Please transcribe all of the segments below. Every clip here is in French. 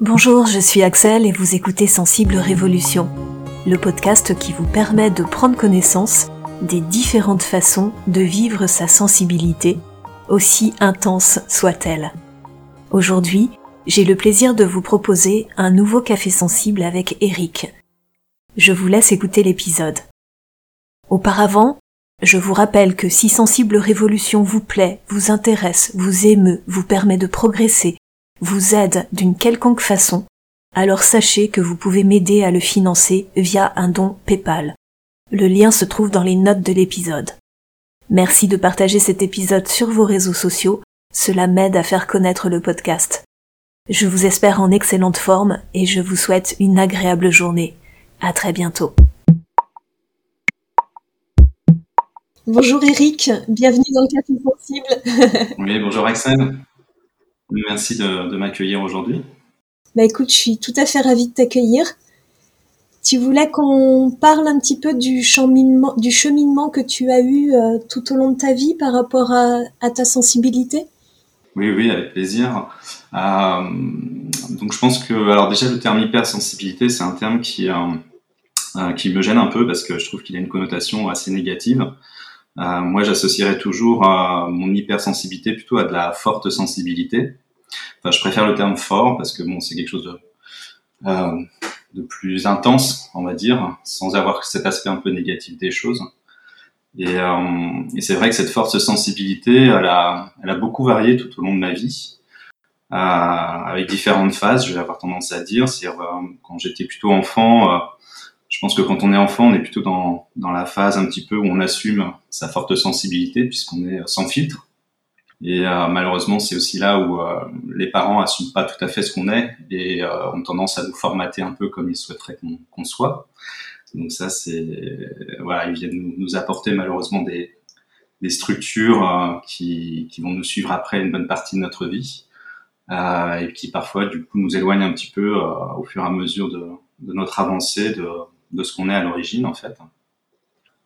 Bonjour, je suis Axel et vous écoutez Sensible Révolution, le podcast qui vous permet de prendre connaissance des différentes façons de vivre sa sensibilité, aussi intense soit-elle. Aujourd'hui, j'ai le plaisir de vous proposer un nouveau café sensible avec Eric. Je vous laisse écouter l'épisode. Auparavant, je vous rappelle que si Sensible Révolution vous plaît, vous intéresse, vous émeut, vous permet de progresser, vous aide d'une quelconque façon, alors sachez que vous pouvez m'aider à le financer via un don PayPal. Le lien se trouve dans les notes de l'épisode. Merci de partager cet épisode sur vos réseaux sociaux, cela m'aide à faire connaître le podcast. Je vous espère en excellente forme et je vous souhaite une agréable journée. À très bientôt. Bonjour Eric, bienvenue dans le Café Sensible. oui, bonjour Axel. Merci de, m'accueillir aujourd'hui. Bah écoute, je suis tout à fait ravie de t'accueillir. Tu voulais qu'on parle un petit peu du cheminement, du cheminement que tu as eu euh, tout au long de ta vie par rapport à, ta sensibilité? Oui, oui, avec plaisir. Euh, donc je pense que, alors déjà le terme hypersensibilité, c'est un terme qui, euh, qui me gêne un peu parce que je trouve qu'il a une connotation assez négative. Euh, moi, j'associerais toujours euh, mon hypersensibilité plutôt à de la forte sensibilité. Enfin, je préfère le terme fort parce que bon, c'est quelque chose de, euh, de plus intense, on va dire, sans avoir cet aspect un peu négatif des choses. Et, euh, et c'est vrai que cette forte sensibilité, elle a, elle a beaucoup varié tout au long de ma vie, euh, avec différentes phases. Je vais avoir tendance à dire, c'est quand j'étais plutôt enfant je pense que quand on est enfant, on est plutôt dans, dans la phase un petit peu où on assume sa forte sensibilité puisqu'on est sans filtre. Et euh, malheureusement, c'est aussi là où euh, les parents assument pas tout à fait ce qu'on est et euh, ont tendance à nous formater un peu comme ils souhaiteraient qu'on soit. Donc ça, c'est voilà, ils viennent nous, nous apporter malheureusement des, des structures qui, qui vont nous suivre après une bonne partie de notre vie et qui parfois du coup nous éloignent un petit peu au fur et à mesure de, de notre avancée, de, de ce qu'on est à l'origine en fait.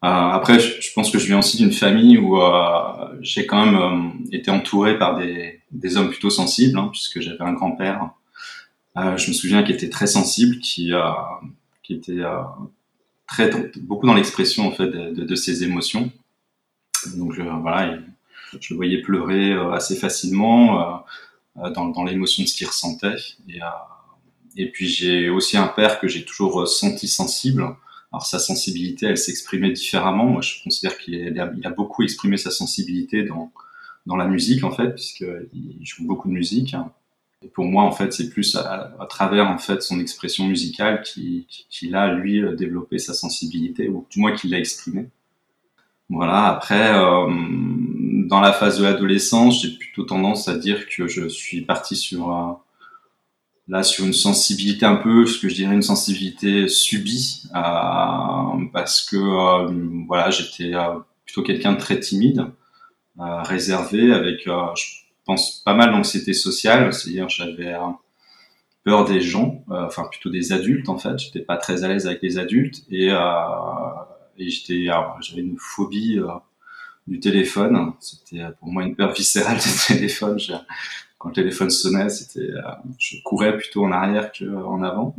Euh, après, je, pense que je viens aussi d'une famille où euh, j'ai quand même euh, été entouré par des, hommes plutôt sensibles, hein, puisque j'avais un grand-père, je me souviens, qui était très sensible, qui, était très beaucoup dans l'expression en fait de, ses émotions. Donc voilà, je le voyais pleurer assez facilement dans, dans l'émotion de ce qu'il ressentait. Et, et puis j'ai aussi un père que j'ai toujours senti sensible. Alors sa sensibilité, elle s'exprimait différemment. Moi, je considère qu'il a, beaucoup exprimé sa sensibilité dans dans la musique en fait, puisqu'il joue beaucoup de musique. Et pour moi, en fait, c'est plus à, travers en fait son expression musicale qu'il qui, a lui développé sa sensibilité, ou du moins qu'il l'a exprimé. Voilà. Après, euh, dans la phase de l'adolescence, j'ai plutôt tendance à dire que je suis parti sur euh, là sur une sensibilité un peu, ce que je dirais une sensibilité subie, euh, parce que euh, voilà, j'étais euh, plutôt quelqu'un de très timide, réservé, avec, je pense, pas mal d'anxiété sociale, c'est-à-dire j'avais peur des gens, enfin plutôt des adultes en fait, j'étais pas très à l'aise avec les adultes et, et j'étais, j'avais une phobie du téléphone, c'était pour moi une peur viscérale du téléphone quand le téléphone sonnait, c'était, euh, je courais plutôt en arrière qu'en avant.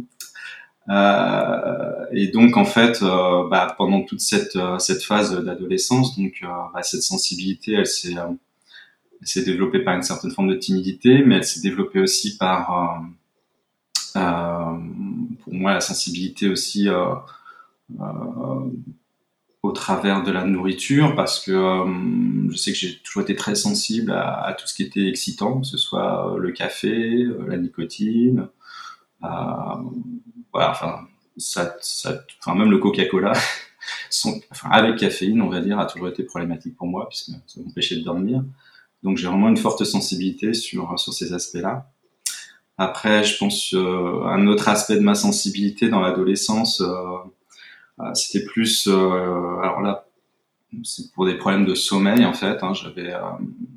Euh, et donc en fait, euh, bah, pendant toute cette cette phase d'adolescence, donc bah, cette sensibilité, elle s'est s'est développée par une certaine forme de timidité, mais elle s'est développée aussi par pour moi la sensibilité aussi au travers de la nourriture parce que euh, je sais que j'ai toujours été très sensible à, tout ce qui était excitant, que ce soit euh, le café, euh, la nicotine, voilà, enfin, ça, ça, enfin même le Coca-Cola, enfin, avec caféine, on va dire, a toujours été problématique pour moi puisque ça m'empêchait de dormir. Donc j'ai vraiment une forte sensibilité sur sur ces aspects-là. Après, je pense euh, un autre aspect de ma sensibilité dans l'adolescence. Euh, euh, c'était plus, euh, alors là, c'est pour des problèmes de sommeil en fait. Hein, j'avais, euh,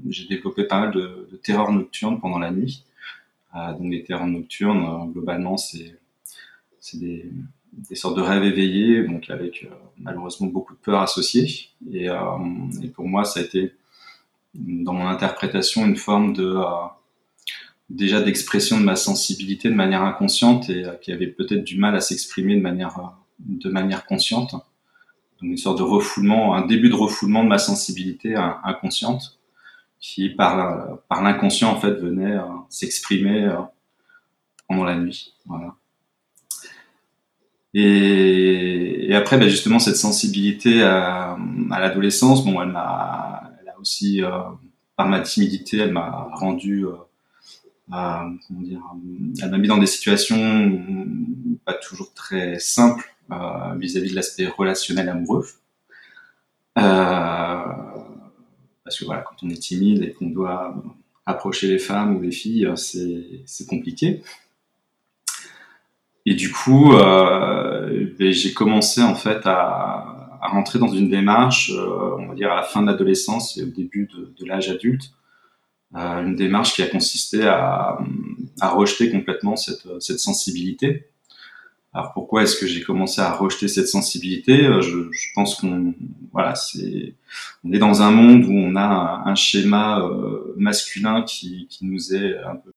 j'ai développé pas mal de, de terreurs nocturnes pendant la nuit. donc les terreurs nocturnes, globalement, c'est des, sortes de rêves éveillés, donc avec malheureusement beaucoup de peur associée. Et, euh, et, pour moi, ça a été dans mon interprétation une forme de déjà d'expression de ma sensibilité de manière inconsciente et qui avait peut-être du mal à s'exprimer de manière de manière consciente. Donc une sorte de refoulement, un début de refoulement de ma sensibilité inconsciente qui par l'inconscient en fait venait s'exprimer pendant la nuit. Et, après, bah, justement, cette sensibilité à, l'adolescence, bon, elle m'a, a aussi, euh, par ma timidité, elle m'a rendu, euh, comment dire, elle m'a mis dans des situations pas toujours très simples euh, vis-à-vis de l'aspect relationnel amoureux. parce que voilà, quand on est timide et qu'on doit approcher les femmes ou les filles, c'est compliqué. Et du coup, euh, ben, j'ai commencé en fait à, à, rentrer dans une démarche, euh, on va dire à la fin de l'adolescence et au début de, l'âge adulte, euh, une démarche qui a consisté à, rejeter complètement cette, sensibilité. Alors pourquoi est-ce que j'ai commencé à rejeter cette sensibilité? Euh, je, pense qu'on voilà, c'est on est dans un monde où on a un, schéma euh, masculin qui, nous est un peu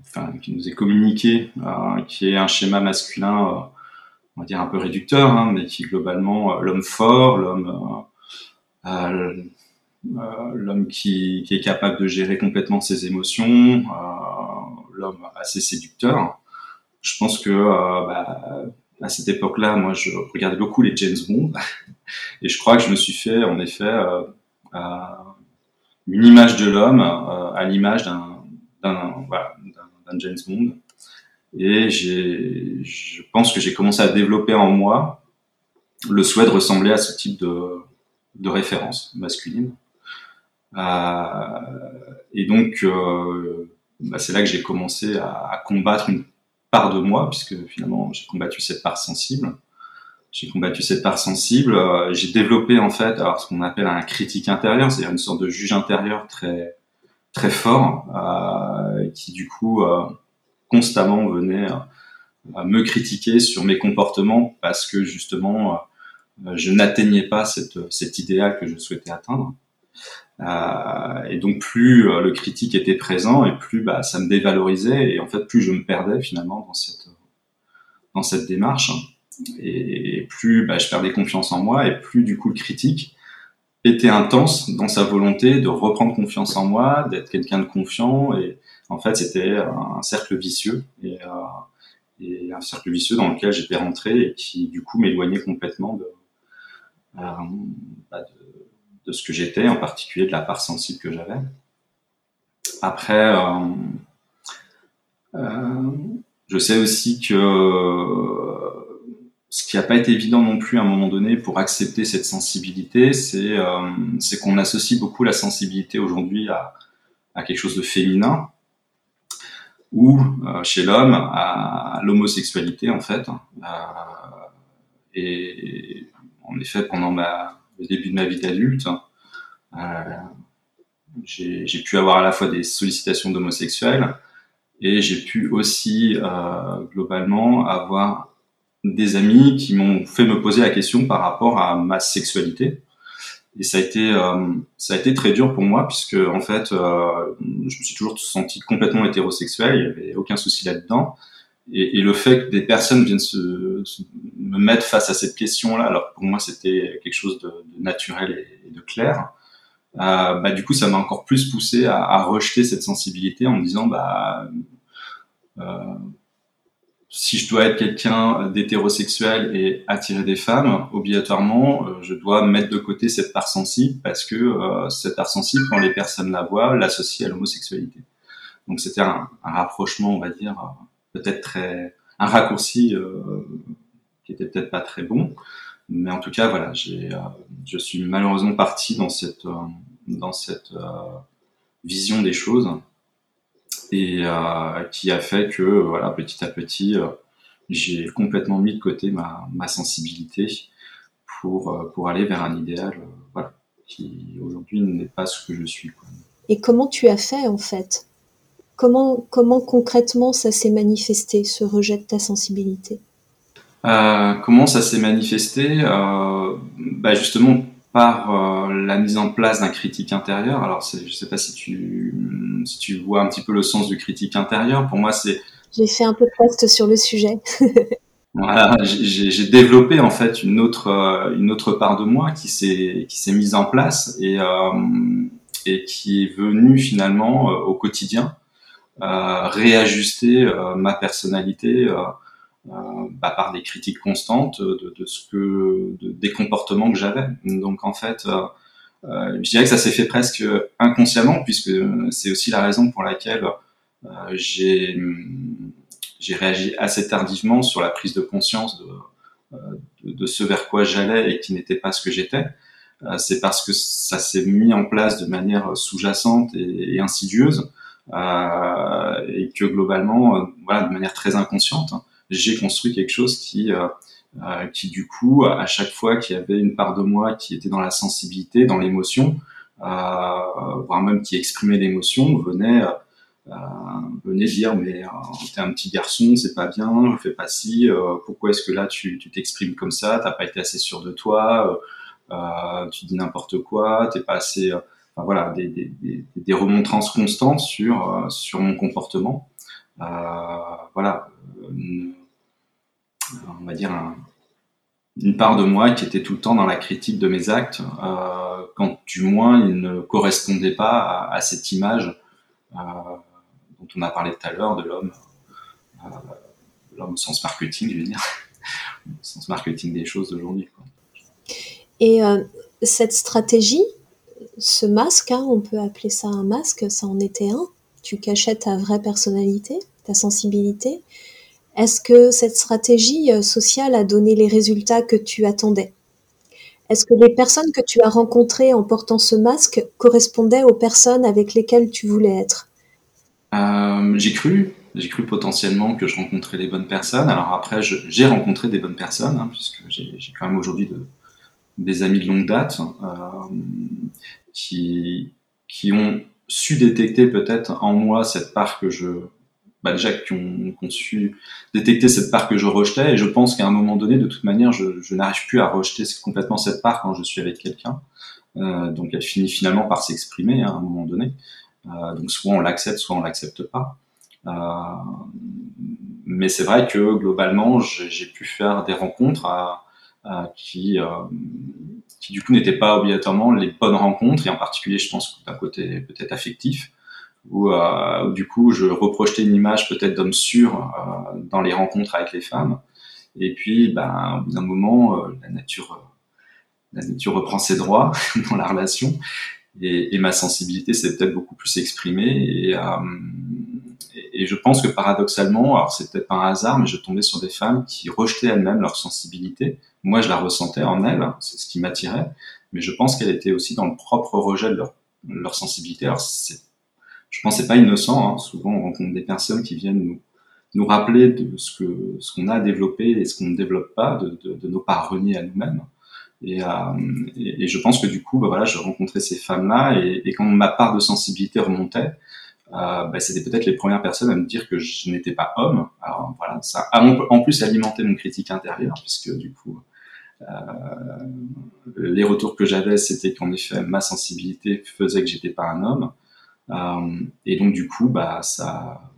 enfin, qui nous est communiqué, euh, qui est un schéma masculin, on va dire un peu réducteur, hein, mais qui globalement l'homme fort, l'homme l'homme qui, qui, est capable de gérer complètement ses émotions, l'homme assez séducteur. Je pense que bah, à cette époque-là, moi, je regardais beaucoup les James Bond, et je crois que je me suis fait, en effet, une image de l'homme à l'image d'un James Bond. Et je pense que j'ai commencé à développer en moi le souhait de ressembler à ce type de, référence masculine. Euh, et donc, euh, bah c'est là que j'ai commencé à, à, combattre une de moi, puisque finalement j'ai combattu cette part sensible. J'ai combattu cette part sensible. Euh, j'ai développé en fait alors, ce qu'on appelle un critique intérieur, c'est-à-dire une sorte de juge intérieur très très fort, euh, qui du coup euh, constamment venait me critiquer sur mes comportements parce que justement je n'atteignais pas cette, cet idéal que je souhaitais atteindre. Euh, et donc plus le critique était présent et plus bah, ça me dévalorisait et en fait plus je me perdais finalement dans cette dans cette démarche et plus bah, je perdais confiance en moi et plus du coup le critique était intense dans sa volonté de reprendre confiance en moi, d'être quelqu'un de confiant. Et en fait, c'était un cercle vicieux et, euh, et, un cercle vicieux dans lequel j'étais rentré et qui du coup m'éloignait complètement de, euh, bah, de, de, ce que j'étais, en particulier de la part sensible que j'avais. Après, euh, euh je sais aussi que ce qui n'a pas été évident non plus à un moment donné pour accepter cette sensibilité, c'est euh, qu'on associe beaucoup la sensibilité aujourd'hui à, à, quelque chose de féminin ou chez l'homme à, l'homosexualité en fait. Et en effet, pendant ma, le début de ma vie d'adulte, euh, j'ai pu avoir à la fois des sollicitations d'homosexuels et j'ai pu aussi euh, globalement avoir des amis qui m'ont fait me poser la question par rapport à ma sexualité. Et ça a été, euh, ça a été très dur pour moi puisque en fait, je me suis toujours senti complètement hétérosexuel. Il y avait aucun souci là-dedans. Et, et, le fait que des personnes viennent se, me mettre face à cette question-là, alors pour moi c'était quelque chose de, de naturel et, de clair. Euh, bah du coup, ça m'a encore plus poussé à, à, rejeter cette sensibilité en me disant bah euh, si je dois être quelqu'un d'hétérosexuel et attirer des femmes, obligatoirement, euh, je dois mettre de côté cette part sensible parce que euh, cette part sensible, quand les personnes la voient, l'associe à l'homosexualité. Donc c'était un, un, rapprochement, on va dire, peut-être très, un raccourci euh, qui était peut-être pas très bon, mais en tout cas, voilà, j'ai, euh, je suis malheureusement parti dans cette, dans cette vision des choses. Et euh, qui a fait que voilà petit à petit euh, j'ai complètement mis de côté ma, ma sensibilité pour euh, pour aller vers un idéal voilà qui aujourd'hui n'est pas ce que je suis. Et comment tu as fait en fait? Comment comment concrètement ça s'est manifesté ce rejet de ta sensibilité? Euh, Comment ça s'est manifesté? Euh, bah Justement par la mise en place d'un critique intérieur. Alors, je ne sais pas si tu, si tu vois un petit peu le sens du critique intérieur. Pour moi, c'est... J'ai fait un peu de post sur le sujet. voilà, j'ai développé en fait une autre, une autre part de moi qui s'est, qui s'est mise en place et, et qui est venue finalement au quotidien réajuster ma personnalité euh, bah, par des critiques constantes de, de ce que de, des comportements que j'avais. Donc en fait, euh, euh, je dirais que ça s'est fait presque inconsciemment puisque c'est aussi la raison pour laquelle j'ai j'ai réagi assez tardivement sur la prise de conscience de, de, de ce vers quoi j'allais et qui n'était pas ce que j'étais. c'est parce que ça s'est mis en place de manière sous-jacente et, insidieuse euh, et que globalement, voilà, de manière très inconsciente, j'ai construit quelque chose qui, euh, euh, qui du coup, à chaque fois qu'il y avait une part de moi qui était dans la sensibilité, dans l'émotion, euh, voire même qui exprimait l'émotion, venait euh, venait dire mais euh, t'es un petit garçon, c'est pas bien, fais pas ci, euh, pourquoi est-ce que là tu t'exprimes comme ça, t'as pas été assez sûr de toi, euh, tu dis n'importe quoi, t'es pas assez, voilà, des, des, des, remontrances constantes sur sur mon comportement. voilà, on va dire, une part de moi qui était tout le temps dans la critique de mes actes, euh, quand du moins ils ne correspondaient pas à, cette image euh, dont on a parlé tout à l'heure de l'homme, euh, l'homme au sens marketing, je veux dire, sens marketing des choses d'aujourd'hui. Et cette stratégie, ce masque, hein, on peut appeler ça un masque, ça en était un. Tu cachais ta vraie personnalité, ta sensibilité. Est-ce que cette stratégie euh, sociale a donné les résultats que tu attendais? Est-ce que les personnes que tu as rencontrées en portant ce masque correspondaient aux personnes avec lesquelles tu voulais être? Euh, J'ai cru, j'ai cru potentiellement que je rencontrais les bonnes personnes. Alors après, j'ai rencontré des bonnes personnes, hein, puisque j'ai quand même aujourd'hui des amis de longue date euh, qui, qui ont su détecter peut-être en moi cette part que je bah, déjà qui ont, su détecter cette part que je rejetais. Et je pense qu'à un moment donné, de toute manière, je, n'arrive plus à rejeter complètement cette part quand je suis avec quelqu'un. Euh, donc elle finit finalement par s'exprimer hein, à un moment donné. Euh, donc soit on l'accepte, soit on l'accepte pas. Euh, mais c'est vrai que globalement, j'ai pu faire des rencontres qui, qui du coup n'étaient pas obligatoirement les bonnes rencontres, et en particulier, je pense, d'un côté peut-être affectif, euh, où, du coup je reprojetais une image peut-être d'homme sûr euh, dans les rencontres avec les femmes. Et puis, ben, au bout d'un moment, euh, la nature, la nature reprend ses droits dans la relation, et, et ma sensibilité s'est peut-être beaucoup plus exprimée. Et, et, et, je pense que paradoxalement, alors c'est peut-être pas un hasard, mais je tombais sur des femmes qui rejetaient elles-mêmes leur sensibilité. Moi, je la ressentais en elles, c'est ce qui m'attirait, mais je pense qu'elle était aussi dans le propre rejet de leur, leur sensibilité. Alors je pense c'est pas innocent. Hein. Souvent, on rencontre des personnes qui viennent nous, nous rappeler de ce que ce qu'on a développé et ce qu'on ne développe pas, de, de, de nos parts reniées à nous-mêmes. Et, euh, et, je pense que du coup, bah, voilà, je rencontrais ces femmes-là et, et, quand ma part de sensibilité remontait, euh, bah, c'était peut-être les premières personnes à me dire que je n'étais pas homme. Alors voilà, ça a en plus alimenté mon critique intérieure puisque du coup, les retours que j'avais, c'était qu'en effet, ma sensibilité faisait que j'étais pas un homme. Euh, et donc du coup, bah, ça,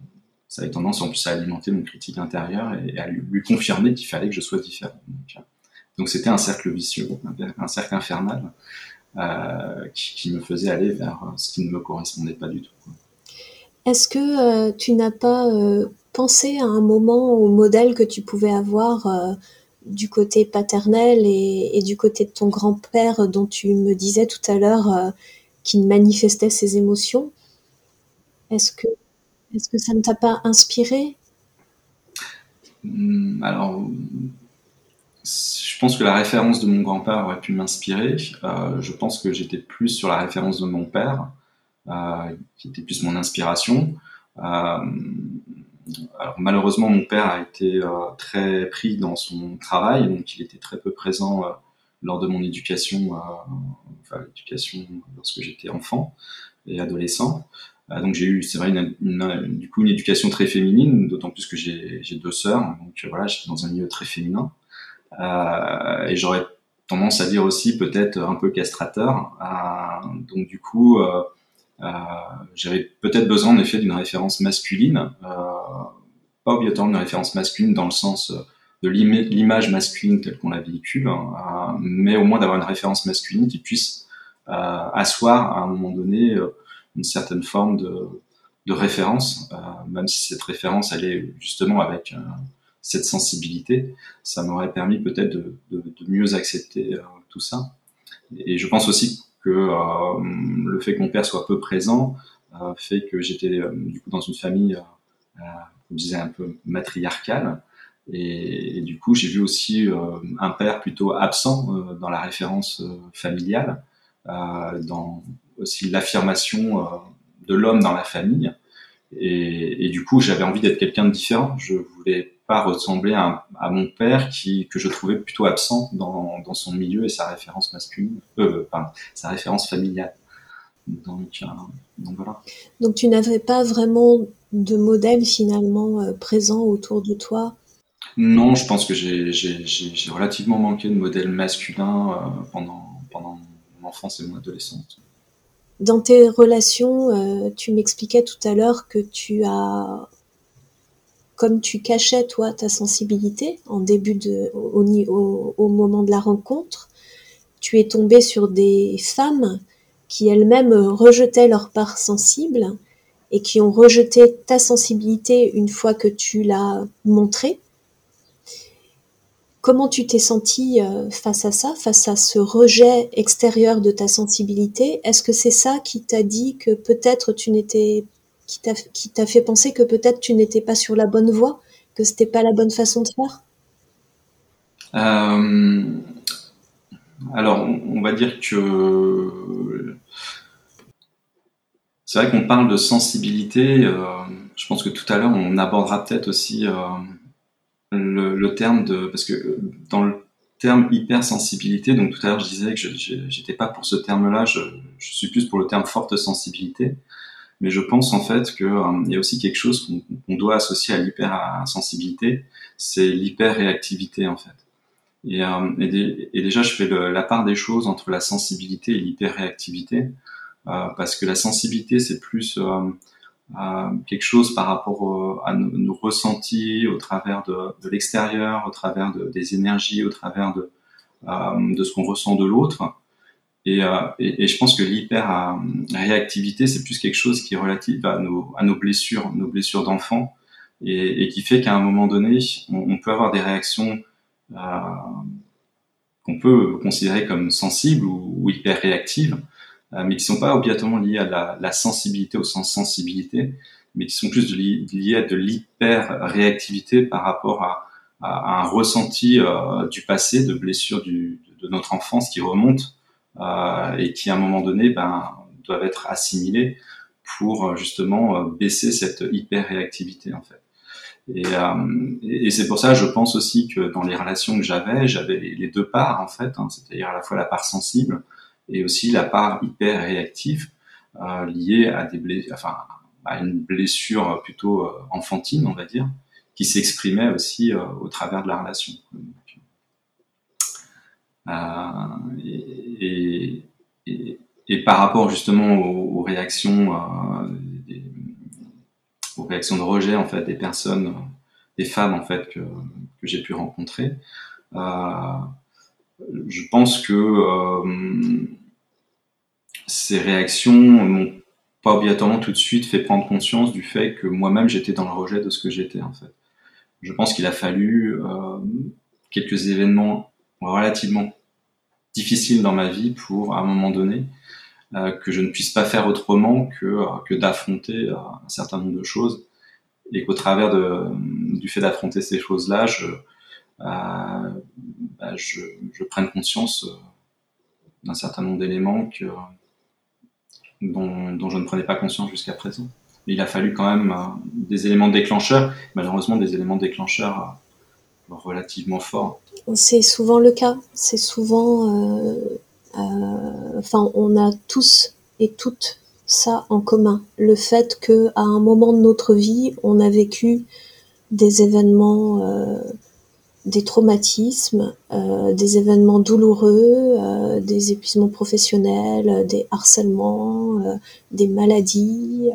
ça avait tendance en plus à alimenter mon critique intérieur et à lui, confirmer qu'il fallait que je sois différent. Donc c'était un cercle vicieux, un, cercle infernal euh, qui, me faisait aller vers ce qui ne me correspondait pas du tout. Est-ce que euh, tu n'as pas euh, pensé à un moment au modèle que tu pouvais avoir euh, du côté paternel et, du côté de ton grand-père dont tu me disais tout à l'heure euh, qu'il manifestait ses émotions est-ce que, est que ça ne t'a pas inspiré? Hmm, Alors, je pense que la référence de mon grand-père aurait pu m'inspirer. Euh, je pense que j'étais plus sur la référence de mon père, euh, qui était plus mon inspiration. Euh, alors malheureusement, mon père a été euh, très pris dans son travail, donc il était très peu présent euh, lors de mon éducation, euh, enfin l'éducation lorsque j'étais enfant et adolescent. Euh, donc j'ai eu, c'est vrai, une, une, du coup une éducation très féminine, d'autant plus que j'ai deux sœurs, donc voilà, j'étais dans un milieu très féminin. Euh, et j'aurais tendance à dire aussi peut-être un peu castrateur. donc du coup, j'avais peut-être besoin en effet d'une référence masculine, pas obligatoirement d'une référence masculine dans le sens de l'image masculine telle qu'on la véhicule, hein, mais au moins d'avoir une référence masculine qui puisse asseoir à un moment donné une certaine forme de, référence, euh, même si cette référence est justement avec euh, cette sensibilité, ça m'aurait permis peut-être de, de, mieux accepter euh, tout ça. Et je pense aussi que le fait que mon père soit peu présent fait que j'étais du coup dans une famille, on disait un peu matriarcale, et, du coup, j'ai vu aussi euh, un père plutôt absent euh, dans la référence euh, familiale, dans aussi l'affirmation de l'homme dans la famille. Et du coup, j'avais envie d'être quelqu'un de différent. Je voulais pas ressembler à, à, mon père qui que je trouvais plutôt absent dans, dans son milieu et sa référence masculine, euh, sa référence familiale. Donc, euh, donc voilà. Donc tu n'avais pas vraiment de modèle finalement euh, présent autour de toi? Non, je pense que j'ai relativement manqué de modèle masculin pendant pendant mon enfance et mon adolescence. Dans tes relations, tu m'expliquais tout à l'heure que tu as, comme tu cachais toi ta sensibilité en début de, au, au, moment de la rencontre, tu es tombé sur des femmes qui elles-mêmes rejetaient leur part sensible et qui ont rejeté ta sensibilité une fois que tu l'as montrée. Comment tu t'es senti euh, face à ça, face à ce rejet extérieur de ta sensibilité? Est-ce que c'est ça qui t'a dit que peut-être tu n'étais, qui t'a, fait penser que peut-être tu n'étais pas sur la bonne voie, que c'était pas la bonne façon de faire? Euh, Alors, on va dire que c'est vrai qu'on parle de sensibilité. Euh, je pense que tout à l'heure, on abordera peut-être aussi le, le, terme de parce que dans le terme hypersensibilité, donc tout à l'heure je disais que je j'étais pas pour ce terme-là, je, suis plus pour le terme forte sensibilité, mais je pense en fait qu'il euh, y a aussi quelque chose qu'on doit associer à l'hypersensibilité, c'est l'hyperréactivité en fait. Et, euh, déjà je fais la part des choses entre la sensibilité et l'hyperréactivité, euh, parce que la sensibilité c'est plus euh, quelque chose par rapport à nos, ressentis au travers de, l'extérieur, au travers de, des énergies, au travers de ce qu'on ressent de l'autre. Et, euh, et, je pense que l'hyper-réactivité, c'est plus quelque chose qui est relatif à nos, blessures, nos blessures d'enfant, et, qui fait qu'à un moment donné, on, peut avoir des réactions euh, qu'on peut considérer comme sensibles ou, hyper réactives, euh, mais qui sont pas obligatoirement liés à la, sensibilité au sens sensibilité, mais qui sont plus liés à de l'hyper-réactivité par rapport à, un ressenti du passé, de blessures de notre enfance qui remontent et qui à un moment donné ben, doivent être assimilés pour justement baisser cette hyper-réactivité en fait. Et, euh, et c'est pour ça, je pense aussi que dans les relations que j'avais, j'avais les, deux parts en fait, hein, c'est-à-dire à la fois la part sensible et aussi la part hyper réactive euh, liée à des blessures, enfin à une blessure plutôt euh, enfantine, on va dire, qui s'exprimait aussi euh, au travers de la relation. Euh, et, par rapport justement aux, réactions, euh, aux réactions de rejet en fait des personnes, des femmes en fait que, j'ai pu rencontrer, je pense que euh, ces réactions m'ont pas obligatoirement tout de suite fait prendre conscience du fait que moi-même j'étais dans le rejet de ce que j'étais en fait. Je pense qu'il a fallu euh, quelques événements relativement difficiles dans ma vie pour à un moment donné euh, que je ne puisse pas faire autrement que, euh, d'affronter euh, un certain nombre de choses et qu'au travers de, du fait d'affronter ces choses-là, je, bah, je, prenne conscience d'un certain nombre d'éléments dont, dont, je ne prenais pas conscience jusqu'à présent. Il a fallu quand même des éléments déclencheurs, malheureusement des éléments déclencheurs relativement forts. C'est souvent le cas. C'est souvent, euh, euh, enfin, on a tous et toutes ça en commun. Le fait que à un moment de notre vie, on a vécu des événements des traumatismes, euh, des événements douloureux, euh, des épuisements professionnels, des harcèlements, euh, des maladies,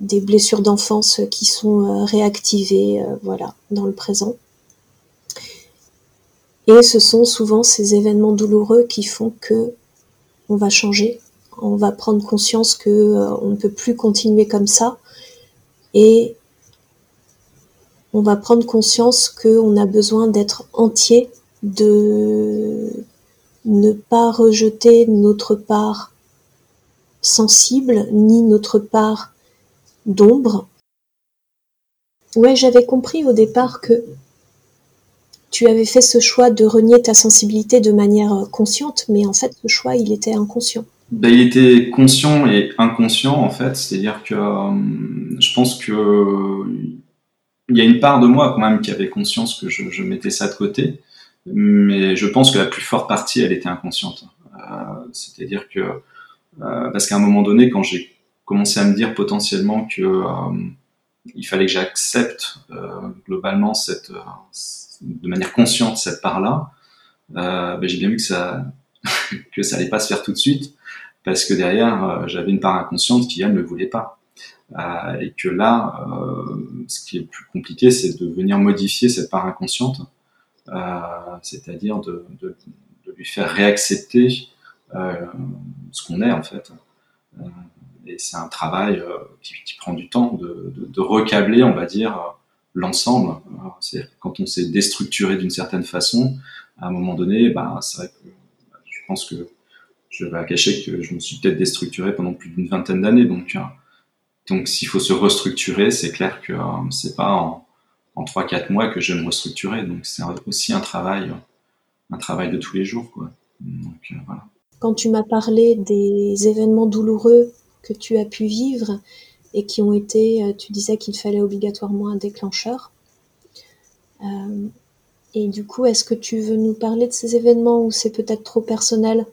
des blessures d'enfance qui sont réactivées, voilà, dans le présent. Et ce sont souvent ces événements douloureux qui font que on va changer, on va prendre conscience que on ne peut plus continuer comme ça et on va prendre conscience qu'on a besoin d'être entier, de ne pas rejeter notre part sensible ni notre part d'ombre. Ouais, j'avais compris au départ que tu avais fait ce choix de renier ta sensibilité de manière consciente, mais en fait, ce choix, il était inconscient. Ben, il était conscient et inconscient, en fait. C'est-à-dire que euh, je pense que il y a une part de moi quand même qui avait conscience que je, mettais ça de côté, mais je pense que la plus forte partie, elle était inconsciente. Euh, c'est-à-dire que euh, parce qu'à un moment donné, quand j'ai commencé à me dire potentiellement que euh, il fallait que j'accepte globalement cette, de manière consciente cette part-là, ben, j'ai bien vu que ça que ça allait pas se faire tout de suite parce que derrière j'avais une part inconsciente qui elle ne voulait pas. Euh, et que là, euh, ce qui est plus compliqué, c'est de venir modifier cette part inconsciente, euh, c'est-à-dire de, de, lui faire réaccepter ce qu'on est en fait. et c'est un travail qui, prend du temps de, recabler, on va dire, l'ensemble. Quand on s'est déstructuré d'une certaine façon, à un moment donné, ben, vrai que je pense que je vais cacher que je me suis peut-être déstructuré pendant plus d'une vingtaine d'années. Donc, donc, s'il faut se restructurer, c'est clair que euh, c'est pas en, en 3-4 mois que je vais me restructurer. Donc, c'est aussi un travail, un travail de tous les jours, quoi. Euh. Quand tu m'as parlé des événements douloureux que tu as pu vivre et qui ont été, euh, tu disais qu'il fallait obligatoirement un déclencheur. Euh, et du coup, est-ce que tu veux nous parler de ces événements ou c'est peut-être trop personnel?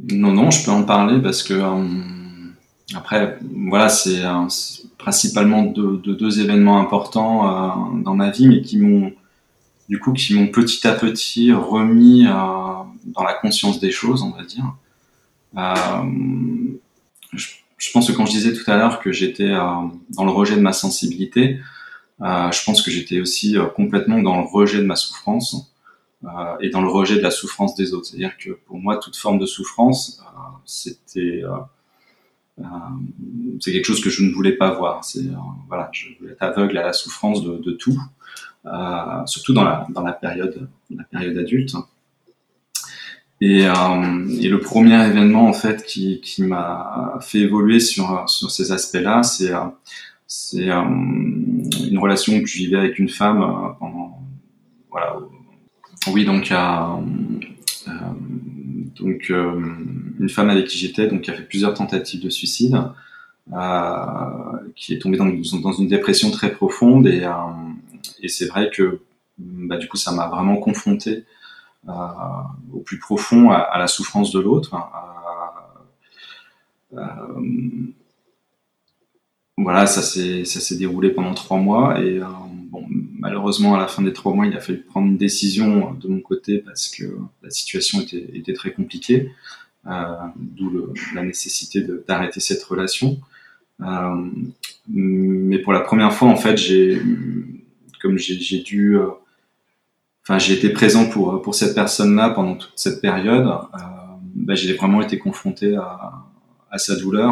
Non, non, je peux en parler parce que après, voilà, c'est principalement deux, deux, événements importants euh, dans ma vie, mais qui m'ont, du coup, qui m'ont petit à petit remis euh, dans la conscience des choses, on va dire. Euh, je, je, pense que quand je disais tout à l'heure que j'étais dans le rejet de ma sensibilité, je pense que j'étais aussi complètement dans le rejet de ma souffrance et dans le rejet de la souffrance des autres. C'est-à-dire que pour moi, toute forme de souffrance, c'était euh, c'est quelque chose que je ne voulais pas voir. C'est euh, voilà, je voulais être aveugle à la souffrance de, de tout, euh, surtout dans la dans la période la période adulte. Et, euh, et, le premier événement en fait qui, m'a fait évoluer sur ces aspects-là, c'est c'est une relation que je avec une femme pendant oui donc euh, une femme avec qui j'étais, donc qui a fait plusieurs tentatives de suicide, euh, qui est tombée dans, une dépression très profonde. Et, euh, et c'est vrai que bah, du coup ça m'a vraiment confronté au plus profond à, la souffrance de l'autre. voilà, ça s'est déroulé pendant trois mois et bon, malheureusement, à la fin des trois mois, il a fallu prendre une décision de mon côté parce que la situation était, était très compliquée, euh, d'où la nécessité d'arrêter cette relation. Euh, mais pour la première fois, en fait, j'ai, comme j'ai dû, euh, enfin, j'ai été présent pour pour cette personne-là pendant toute cette période. Euh, bah, j'ai vraiment été confronté à, à sa douleur,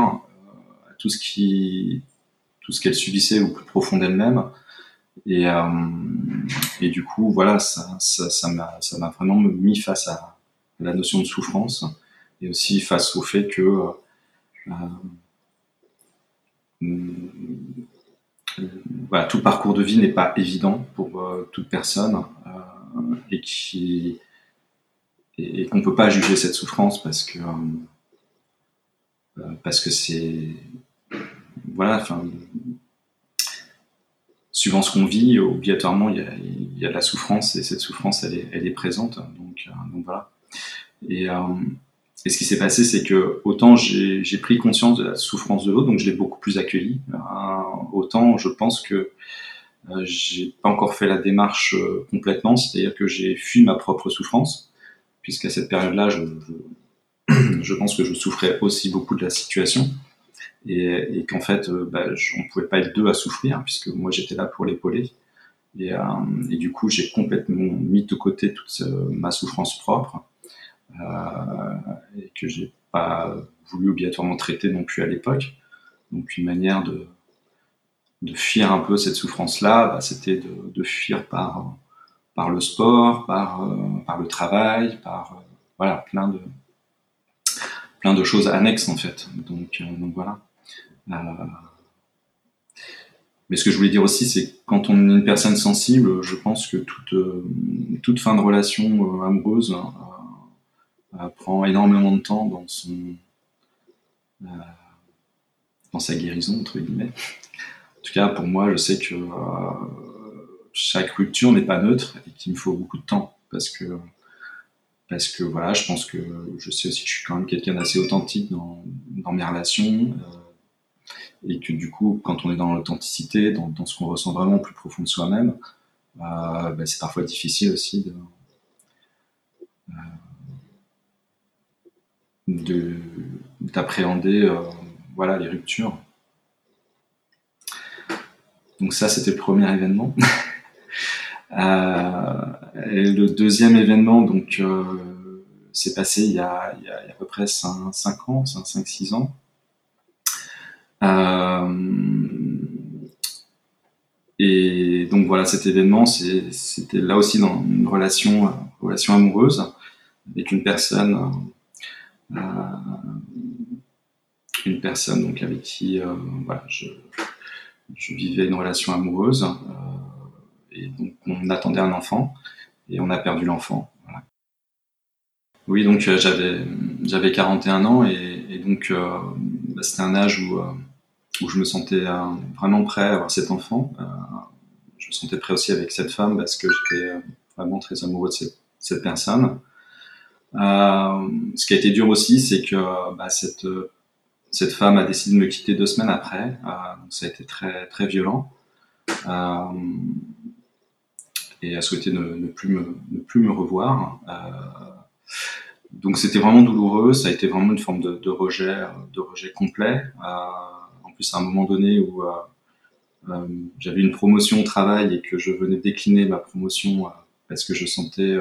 à tout ce qui, tout ce qu'elle subissait au plus profond d'elle-même. Et, euh, et du coup, voilà, ça, ça, ça m'a, ça m'a vraiment mis face à la notion de souffrance et aussi face au fait que euh, euh, voilà, tout parcours de vie n'est pas évident pour euh, toute personne euh, et qui et, qu'on peut pas juger cette souffrance parce que parce que c'est voilà, enfin suivant ce qu'on vit, obligatoirement, il y, a, il y, a, de la souffrance et cette souffrance, elle est, elle est présente. Donc, euh, donc voilà. Et, euh, et, ce qui s'est passé, c'est que autant j'ai pris conscience de la souffrance de l'autre, donc je l'ai beaucoup plus accueilli, euh, autant je pense que j'ai pas encore fait la démarche complètement, c'est-à-dire que j'ai fui ma propre souffrance, puisqu'à cette période-là, je, je, pense que je souffrais aussi beaucoup de la situation et, qu'en fait, bah, on pouvait pas être deux à souffrir, puisque moi j'étais là pour l'épauler. Et, et, du coup, j'ai complètement mis de côté toute ma souffrance propre et que j'ai pas voulu obligatoirement traiter non plus à l'époque. Donc une manière de, de fuir un peu cette souffrance-là, bah, c'était de, fuir par, par le sport, par, euh, par le travail, par euh, voilà, plein de, plein de choses annexes en fait. Donc, euh, donc voilà. mais ce que je voulais dire aussi, c'est que quand on est une personne sensible, je pense que toute, toute fin de relation amoureuse prend énormément de temps dans son dans sa guérison entre guillemets. En tout cas, pour moi, je sais que euh, chaque rupture n'est pas neutre et qu'il me faut beaucoup de temps parce que parce que voilà, je pense que je sais aussi que je suis quand même quelqu'un d'assez authentique dans, dans mes relations euh, et que du coup, quand on est dans l'authenticité, dans, dans, ce qu'on ressent vraiment plus profond de soi-même, euh, bah, c'est parfois difficile aussi de d'appréhender voilà les ruptures. Donc ça, c'était le premier événement. euh, le deuxième événement, donc, euh, s'est passé il y, a, à peu près 5, 5 ans, 5-6 ans. Euh, et donc voilà, cet événement, c'était là aussi dans une relation, relation amoureuse avec une personne, une personne donc avec qui voilà, je, je vivais une relation amoureuse euh, et donc on attendait un enfant et on a perdu l'enfant. Oui, donc euh, j'avais j'avais 41 ans et, donc euh, bah, c'était un âge où où je me sentais vraiment prêt à avoir cet enfant. je me sentais prêt aussi avec cette femme parce que j'étais vraiment très amoureux de cette, personne. ce qui a été dur aussi, c'est que bah, cette cette femme a décidé de me quitter deux semaines après. Euh, ça a été très, très violent. Euh, et a souhaité ne, plus me, ne plus me revoir. Euh, donc c'était vraiment douloureux. Ça a été vraiment une forme de, rejet, de rejet complet. en plus, à un moment donné où j'avais une promotion au travail et que je venais décliner ma promotion parce que je sentais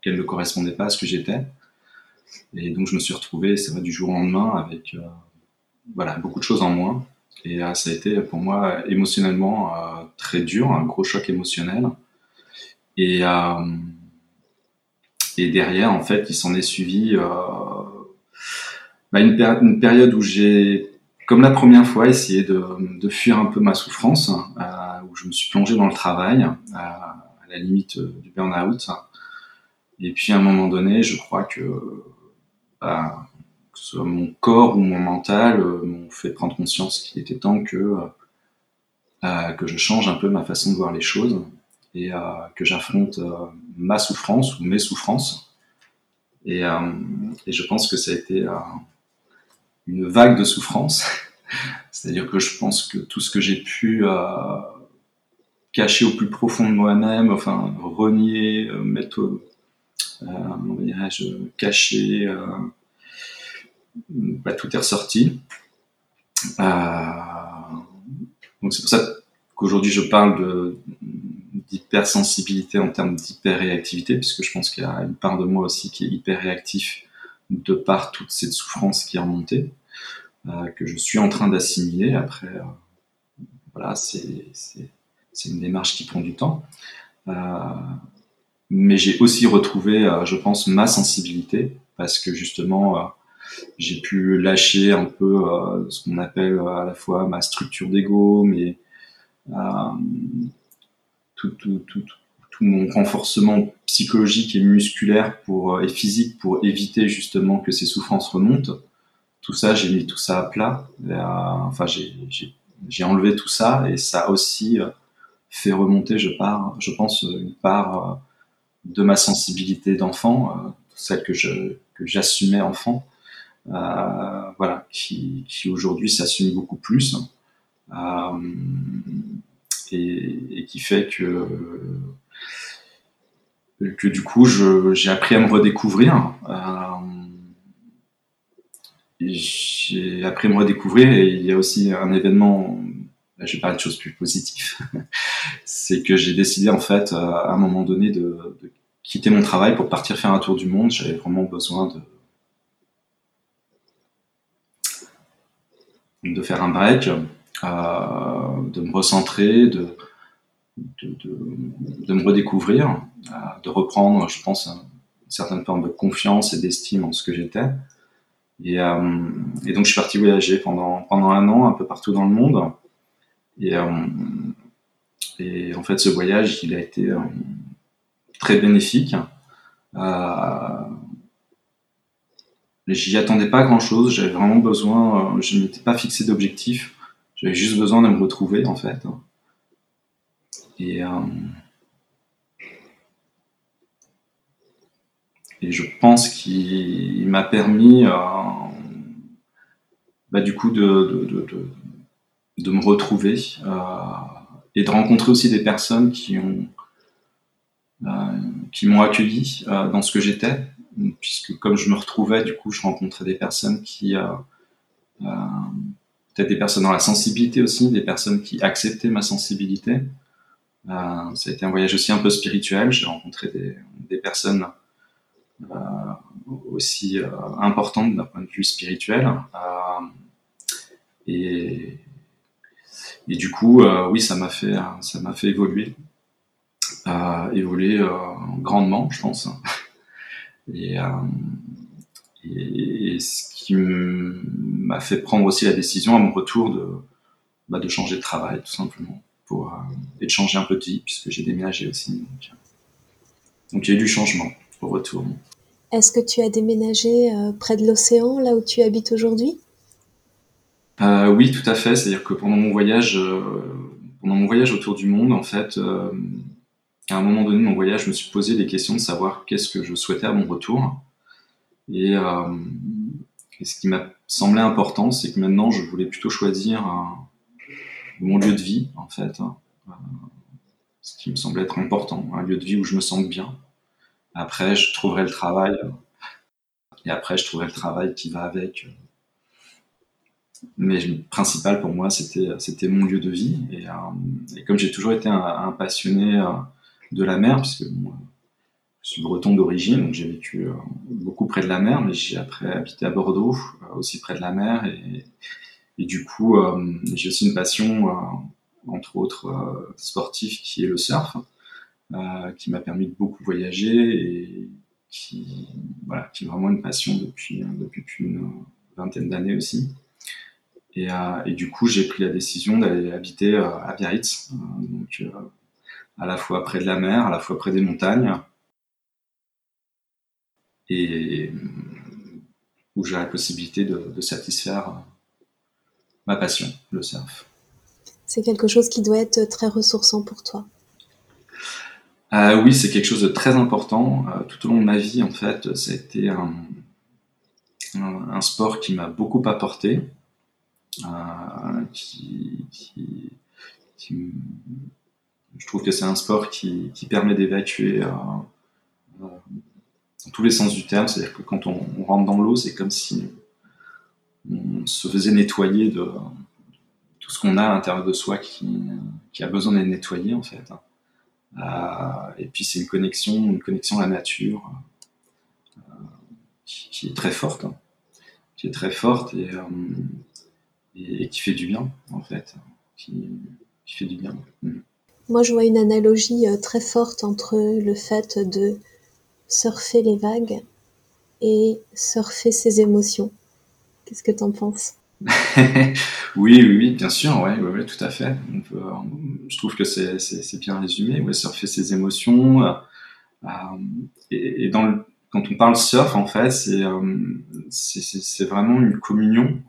qu'elle ne correspondait pas à ce que j'étais. Et donc je me suis retrouvé, c'est vrai, du jour au lendemain avec voilà, beaucoup de choses en moins. Et euh, ça a été pour moi émotionnellement euh, très dur, un gros choc émotionnel. Et, euh, et derrière, en fait, il s'en est suivi bah, une, période où j'ai, comme la première fois, essayé de, de fuir un peu ma souffrance, où je me suis plongé dans le travail, à la limite du burn-out. Et puis à un moment donné, je crois que bah, soit mon corps ou mon mental euh, m'ont fait prendre conscience qu'il était temps que euh, euh, que je change un peu ma façon de voir les choses et que j'affronte ma souffrance ou mes souffrances. Et, je pense que ça a été une vague de souffrance. C'est-à-dire que je pense que tout ce que j'ai pu cacher au plus profond de moi-même, enfin renier, mettre, comment dirais-je, cacher, bah, tout est ressorti. Euh, donc c'est pour ça qu'aujourd'hui je parle d'hypersensibilité en termes d'hyperréactivité, puisque je pense qu'il y a une part de moi aussi qui est hyper réactif de par toute cette souffrance qui est remontée, euh, que je suis en train d'assimiler. Après, euh, voilà, c'est une démarche qui prend du temps. mais j'ai aussi retrouvé, je pense, ma sensibilité, parce que justement, j'ai pu lâcher un peu euh, ce qu'on appelle euh, à la fois ma structure d'ego, mais euh, tout, mon renforcement psychologique et musculaire pour, et physique pour éviter justement que ces souffrances remontent. Tout ça, j'ai mis tout ça à plat. enfin, j'ai enlevé tout ça et ça a aussi fait remonter, je, je pense, une part de ma sensibilité d'enfant, celle que j'assumais enfant, voilà, qui, aujourd'hui s'assume beaucoup plus. Euh, et, qui fait que que du coup j'ai appris à me redécouvrir. j'ai appris à me redécouvrir et il y a aussi un événement je vais parler de choses plus positives, c'est que j'ai décidé en fait à un moment donné de, quitter mon travail pour partir faire un tour du monde. J'avais vraiment besoin de de faire un break, euh, de me recentrer, de, de, me redécouvrir, euh, de reprendre, je pense, une certaine forme de confiance et d'estime en ce que j'étais. Et, euh, et, donc je suis parti voyager pendant, pendant un an un peu partout dans le monde. Et, en fait, ce voyage, il a été très bénéfique. J'y attendais pas grand chose. J'avais vraiment besoin. Euh, je ne m'étais pas fixé d'objectif. J'avais juste besoin de me retrouver, en fait. Et, euh, je pense qu'il m'a permis, euh, bah, du coup, de, me retrouver et de rencontrer aussi des personnes qui ont qui m'ont accueilli dans ce que j'étais, puisque comme je me retrouvais, du coup, je rencontrais des personnes qui peut-être des personnes dans la sensibilité aussi, des personnes qui acceptaient ma sensibilité. ça a été un voyage aussi un peu spirituel. J'ai rencontré des, des personnes euh, aussi euh, importantes d'un point de vue spirituel. Euh, et, et du coup, euh, oui, ça m'a fait, ça m'a fait évoluer, euh, évoluer euh, grandement, je pense. Et, et, ce qui m'a fait prendre aussi la décision à mon retour de, bah, de changer de travail, tout simplement, pour, et de changer un peu de vie, puisque j'ai déménagé aussi. Donc, donc il y a eu du changement au retour. Est-ce que tu as déménagé près de l'océan, là où tu habites aujourd'hui? Euh, oui, tout à fait. C'est-à-dire que pendant mon voyage, euh, pendant mon voyage autour du monde, en fait, euh, à un moment donné de mon voyage, je me suis posé des questions de savoir qu'est-ce que je souhaitais à mon retour. Et, ce qui m'a semblé important, c'est que maintenant, je voulais plutôt choisir mon lieu de vie, en fait. ce qui me semblait être important, un lieu de vie où je me sens bien. Après, je trouverai le travail. Et après, je trouverai le travail qui va avec mais le principal pour moi, c'était mon lieu de vie. Et, euh, et comme j'ai toujours été un, passionné euh, de la mer, puisque moi, je suis breton d'origine, donc j'ai vécu euh, beaucoup près de la mer, mais j'ai après habité à Bordeaux, aussi près de la mer, et, du coup, j'ai aussi une passion, entre autres sportive, qui est le surf, qui m'a permis de beaucoup voyager et qui, voilà, qui est vraiment une passion depuis, une vingtaine d'années aussi. Et, euh, du coup, j'ai pris la décision d'aller habiter euh, à Biarritz, euh, à la fois près de la mer, à la fois près des montagnes, et où j'ai la possibilité de, de, satisfaire ma passion, le surf. C'est quelque chose qui doit être très ressourçant pour toi. Euh, oui, c'est quelque chose de très important. Euh, tout au long de ma vie, en fait, ça a été un, un, un sport qui m'a beaucoup apporté. Euh, qui, qui, qui, je trouve que c'est un sport qui, permet d'évacuer euh, euh, dans tous les sens du terme. C'est-à-dire que quand on, rentre dans l'eau, c'est comme si on se faisait nettoyer de tout ce qu'on a à l'intérieur de soi qui, a besoin d'être nettoyé en fait. Euh, et puis c'est une connexion, une connexion à la nature euh, qui, est très forte, hein, qui est très forte et euh, qui fait du bien, en fait, qui, fait du bien. Mm. Moi, je vois une analogie euh, très forte entre le fait de surfer les vagues et surfer ses émotions. Qu'est-ce que tu en penses? Oui, oui, bien sûr, ouais, ouais, tout à fait. je trouve que c'est bien résumé. Ouais, surfer ses émotions. Euh, euh, et, quand on parle surf, en fait, c'est vraiment une communion.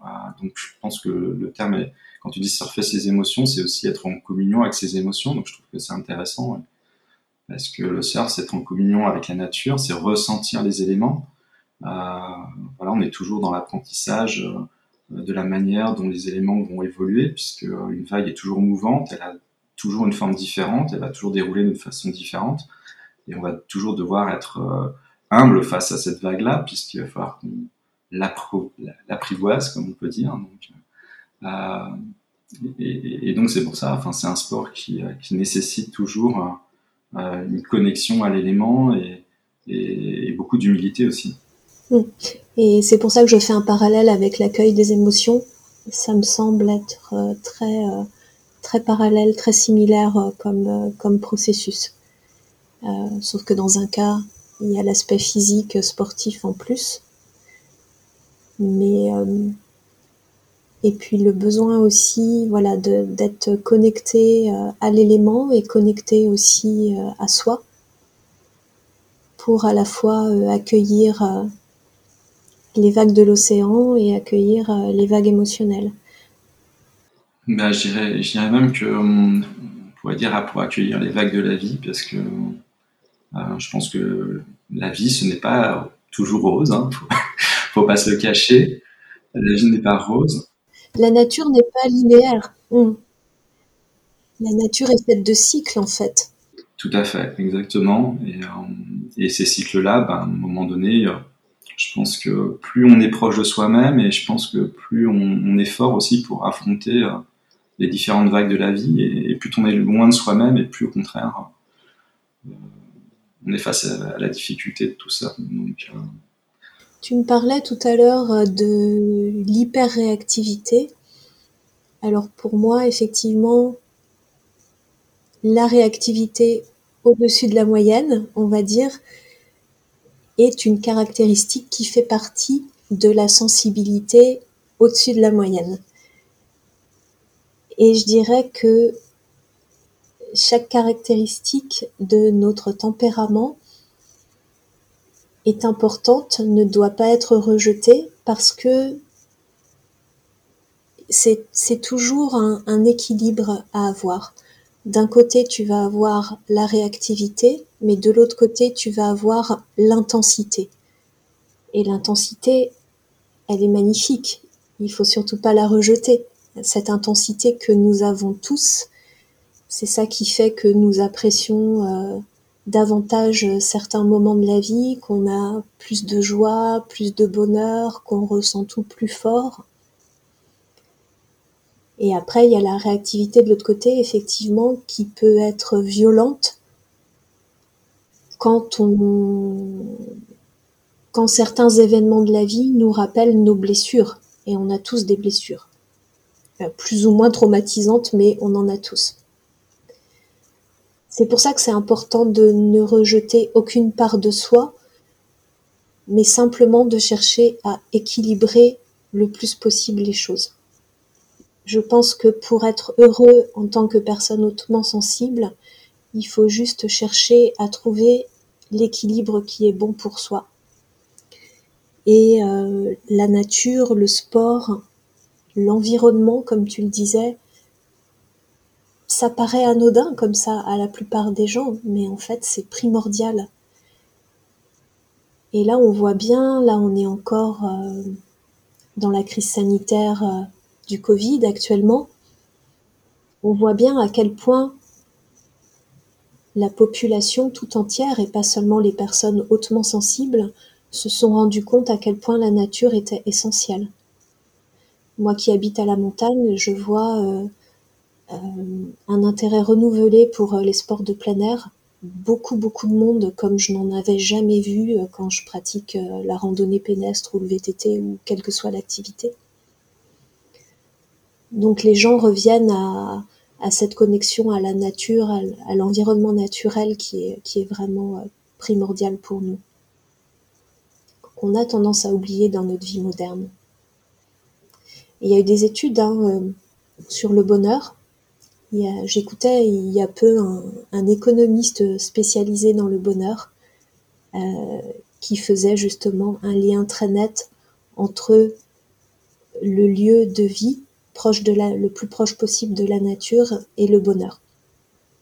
Donc, je pense que le terme est, quand tu dis surfer ses émotions, c'est aussi être en communion avec ses émotions. Donc, je trouve que c'est intéressant. Parce que le surf, c'est être en communion avec la nature, c'est ressentir les éléments. Euh, voilà, on est toujours dans l'apprentissage euh, de la manière dont les éléments vont évoluer, puisque une vague est toujours mouvante, elle a toujours une forme différente, elle va toujours dérouler d'une façon différente, et on va toujours devoir être euh, humble face à cette vague-là, puisqu'il va falloir qu'on l'apprivoise, comme on peut dire. Euh, et, donc c'est pour ça, enfin c'est un sport qui, qui nécessite toujours une connexion à l'élément et, beaucoup d'humilité aussi. Hmm. Et c'est pour ça que je fais un parallèle avec l'accueil des émotions. Ça me semble être euh, très, euh, très parallèle, très similaire euh, comme, comme processus. sauf que dans un cas, il y a l'aspect physique, sportif en plus. Mais et puis le besoin aussi, voilà, d'être connecté à l'élément et connecté aussi à soi pour à la fois accueillir les vagues de l'océan et accueillir euh, les vagues émotionnelles ben, je, dirais, même que on pourrait dire pour accueillir les vagues de la vie, parce que euh, je pense que la vie, ce n'est pas toujours rose, hein, faut, faut pas se le cacher. La vie n'est pas rose. La nature n'est pas linéaire. Hmm. La nature est faite de cycles, en fait. Tout à fait, exactement. Et, euh, ces cycles-là, ben, à un moment donné, je pense que plus on est proche de soi-même et je pense que plus on, est fort aussi pour affronter euh, les différentes vagues de la vie et, plus on est loin de soi-même et plus au contraire euh, on est face à, la difficulté de tout ça. Euh, tu me parlais tout à l'heure de l'hyperréactivité. Alors pour moi, effectivement, la réactivité au-dessus de la moyenne, on va dire, est une caractéristique qui fait partie de la sensibilité au-dessus de la moyenne. Et je dirais que chaque caractéristique de notre tempérament est importante, ne doit pas être rejetée parce que c'est toujours un, équilibre à avoir. D'un côté, tu vas avoir la réactivité, mais de l'autre côté, tu vas avoir l'intensité. Et l'intensité, elle est magnifique. Il faut surtout pas la rejeter. Cette intensité que nous avons tous, c'est ça qui fait que nous apprécions euh, davantage certains moments de la vie, qu'on a plus de joie, plus de bonheur, qu'on ressent tout plus fort. Et après, il y a la réactivité de l'autre côté, effectivement, qui peut être violente quand on, quand certains événements de la vie nous rappellent nos blessures. Et on a tous des blessures. Euh, plus ou moins traumatisantes, mais on en a tous. C'est pour ça que c'est important de ne rejeter aucune part de soi, mais simplement de chercher à équilibrer le plus possible les choses. Je pense que pour être heureux en tant que personne hautement sensible, il faut juste chercher à trouver l'équilibre qui est bon pour soi. Et euh, la nature, le sport, l'environnement, comme tu le disais, ça paraît anodin comme ça à la plupart des gens, mais en fait c'est primordial. Et là on voit bien, là on est encore euh, dans la crise sanitaire euh, du Covid actuellement, on voit bien à quel point la population tout entière, et pas seulement les personnes hautement sensibles, se sont rendues compte à quel point la nature était essentielle. Moi qui habite à la montagne, je vois euh, un intérêt renouvelé pour euh, les sports de plein air. Beaucoup, beaucoup de monde, comme je n'en avais jamais vu quand je pratique la randonnée pédestre ou le VTT ou quelle que soit l'activité. Donc les gens reviennent à, cette connexion à la nature, à l'environnement naturel qui est, vraiment euh, primordial pour nous, qu'on a tendance à oublier dans notre vie moderne. il y a eu des études hein, euh, sur le bonheur. J'écoutais il y a peu un, économiste spécialisé dans le bonheur euh, qui faisait justement un lien très net entre le lieu de vie proche de la, le plus proche possible de la nature et le bonheur.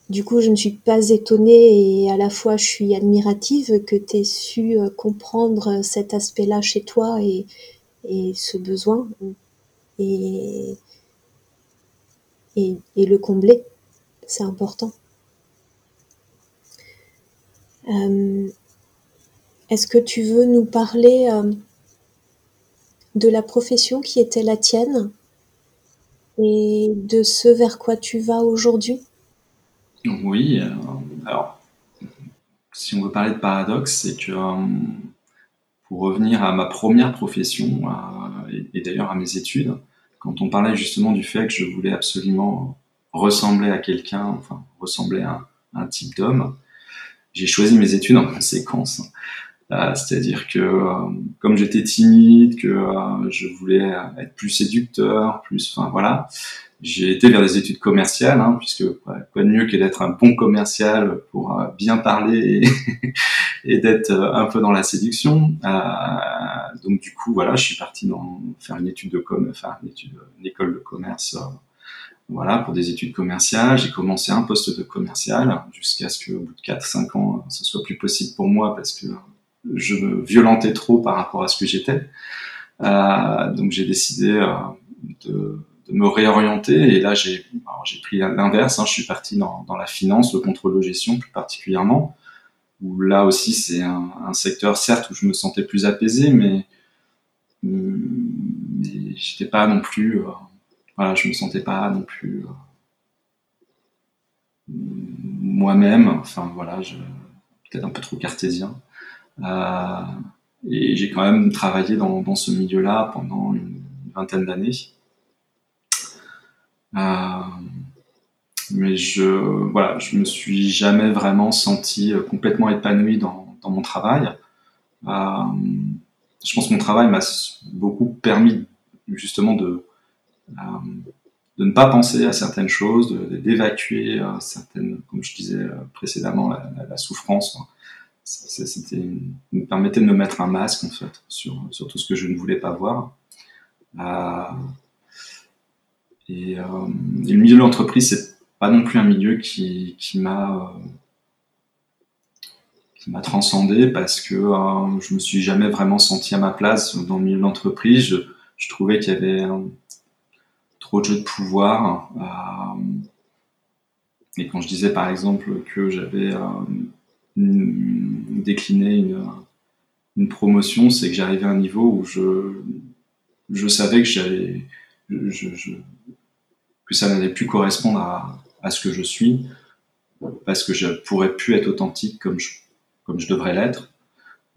Du coup, je ne suis pas étonnée et à la fois je suis admirative que tu aies su euh, comprendre cet aspect-là chez toi et, et ce besoin et, et, le combler. c'est important. Euh, est-ce que tu veux nous parler euh, de la profession qui était la tienne et de ce vers quoi tu vas aujourd'hui? Oui, alors si on veut parler de paradoxe, c'est que pour revenir à ma première profession et d'ailleurs à mes études, quand on parlait justement du fait que je voulais absolument ressembler à quelqu'un, enfin ressembler à un, type d'homme, j'ai choisi mes études en conséquence. Euh, c'est-à-dire que euh, comme j'étais timide, que euh, je voulais être plus séducteur, plus, enfin voilà, j'ai été vers des études commerciales, hein, puisque quoi, de mieux que d'être un bon commercial pour bien parler et, d'être un peu dans la séduction. donc du coup, voilà, je suis parti dans, faire une étude de com, enfin une, étude, une école de commerce voilà, pour des études commerciales. J'ai commencé un poste de commercial jusqu'à ce qu'au bout de 4-5 ans, ce soit plus possible pour moi parce que je me violentais trop par rapport à ce que j'étais. Euh, donc j'ai décidé euh, de, de, me réorienter et là j'ai pris l'inverse. Hein, je suis parti dans, dans, la finance, le contrôle de gestion plus particulièrement, où là aussi c'est un, un, secteur certes où je me sentais plus apaisé, mais, mais j'étais pas non plus euh, voilà, je me sentais pas non plus euh, moi-même. Enfin voilà, peut-être un peu trop cartésien. Euh, et j'ai quand même travaillé dans, ce milieu-là pendant une vingtaine d'années. Euh, mais je voilà, je me suis jamais vraiment senti complètement épanoui dans, mon travail. je pense que mon travail m'a beaucoup permis justement de euh, de ne pas penser à certaines choses, d'évacuer euh, certaines, comme je disais euh, précédemment, la, souffrance. C'était, me permettait de me mettre un masque en fait sur, sur tout ce que je ne voulais pas voir. Et, le milieu de l'entreprise, c'est pas non plus un milieu qui, qui m'a transcendé parce que je me suis jamais vraiment senti à ma place dans le milieu de l'entreprise. Je, trouvais qu'il y avait trop de jeux de pouvoir. Euh, et quand je disais par exemple que j'avais euh, décliné une, promotion, c'est que j'arrivais à un niveau où je, je savais que j'allais, que ça n'allait plus correspondre à, à, ce que je suis, parce que je pourrais plus être authentique comme je, comme je devrais l'être,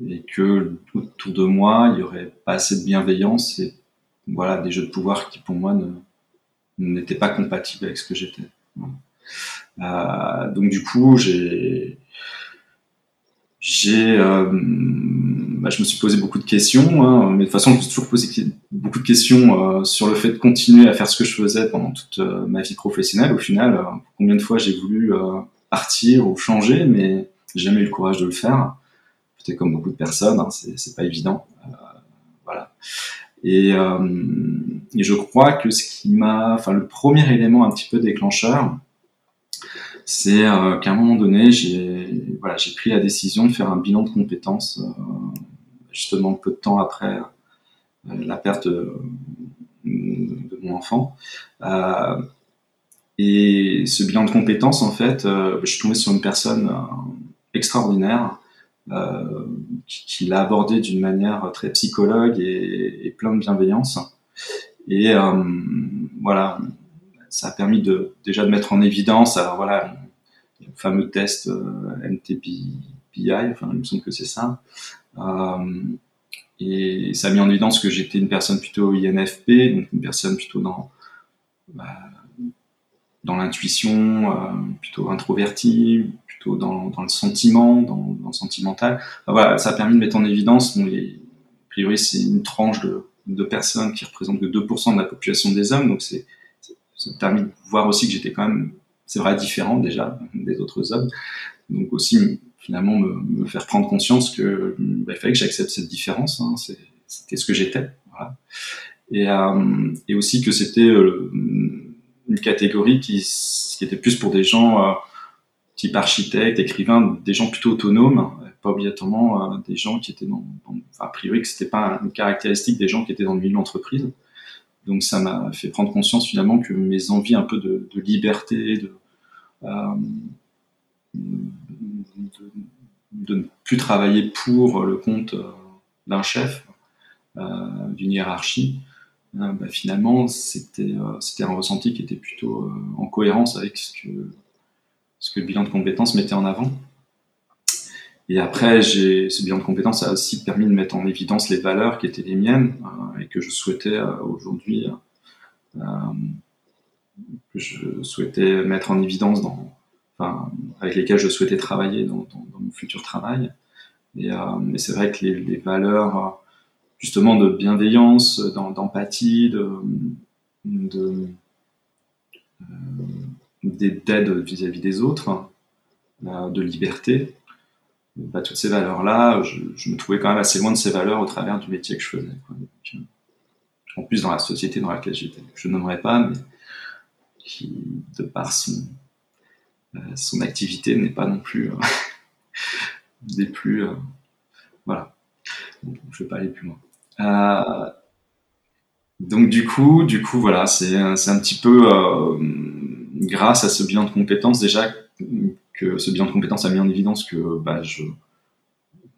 et que autour de moi, il y aurait pas assez de bienveillance et voilà des jeux de pouvoir qui pour moi ne, n'était pas compatible avec ce que j'étais. Euh, donc du coup, j'ai, j'ai, euh, bah, je me suis posé beaucoup de questions, hein, mais de toute façon, je me suis toujours posé beaucoup de questions euh, sur le fait de continuer à faire ce que je faisais pendant toute ma vie professionnelle. Au final, combien de fois j'ai voulu partir ou changer, mais jamais eu le courage de le faire. Peut-être comme beaucoup de personnes, hein, c'est pas évident. voilà. Et, euh, et, je crois que ce qui m'a, enfin le premier élément un petit peu déclencheur, c'est euh, qu'à un moment donné, j'ai voilà, j'ai pris la décision de faire un bilan de compétences euh, justement peu de temps après euh, la perte de, de mon enfant. Euh, et ce bilan de compétences, en fait, je suis tombé sur une personne extraordinaire euh, qui, l'a abordé d'une manière très psychologue et, plein de bienveillance. Et euh, voilà, ça a permis de déjà de mettre en évidence, voilà, le fameux test euh, MTBI, enfin il me semble que c'est ça. Euh, et ça a mis en évidence que j'étais une personne plutôt INFP, donc une personne plutôt dans bah, dans l'intuition, euh, plutôt introvertie, plutôt dans, dans le sentiment, dans, le sentimental. ça a permis de mettre en évidence, bon, les, a priori c'est une tranche de, de, personnes qui représentent que 2% de la population des hommes, donc c'est ça a permis de voir aussi que j'étais quand même, c'est vrai, différent déjà des autres hommes. Donc aussi finalement me, me faire prendre conscience que bah, il fallait que j'accepte cette différence. Hein, c'était ce que j'étais. Voilà. Et, euh, et aussi que c'était euh, une catégorie qui, qui était plus pour des gens euh, type architecte, écrivain, des gens plutôt autonomes, pas obligatoirement euh, des gens qui étaient dans, enfin, a priori que c'était pas une caractéristique des gens qui étaient dans le milieu de. Donc ça m'a fait prendre conscience finalement que mes envies un peu de, de liberté, de, de, ne plus travailler pour le compte d'un chef, d'une hiérarchie, bah, finalement, c'était un ressenti qui était plutôt en cohérence avec ce que, ce que le bilan de compétences mettait en avant. Et après, ce bilan de compétences a aussi permis de mettre en évidence les valeurs qui étaient les miennes euh, et que je souhaitais euh, aujourd'hui, euh, que je souhaitais mettre en évidence dans, avec lesquelles je souhaitais travailler dans, mon futur travail. Et, mais c'est vrai que les, valeurs, justement, de bienveillance, d'empathie, de, de d'aide vis-à-vis des autres, de liberté, bah, toutes ces valeurs-là, je, me trouvais quand même assez loin de ces valeurs au travers du métier que je faisais. Euh, en plus, dans la société dans laquelle j'étais, je nommerai pas, mais qui, de par son, euh, son activité, n'est pas non plus euh, des plus. voilà. je vais pas aller plus loin. donc du coup, du coup, voilà, c'est un petit peu grâce à ce bilan de compétences déjà que ce bilan de compétences a mis en évidence que bah, je,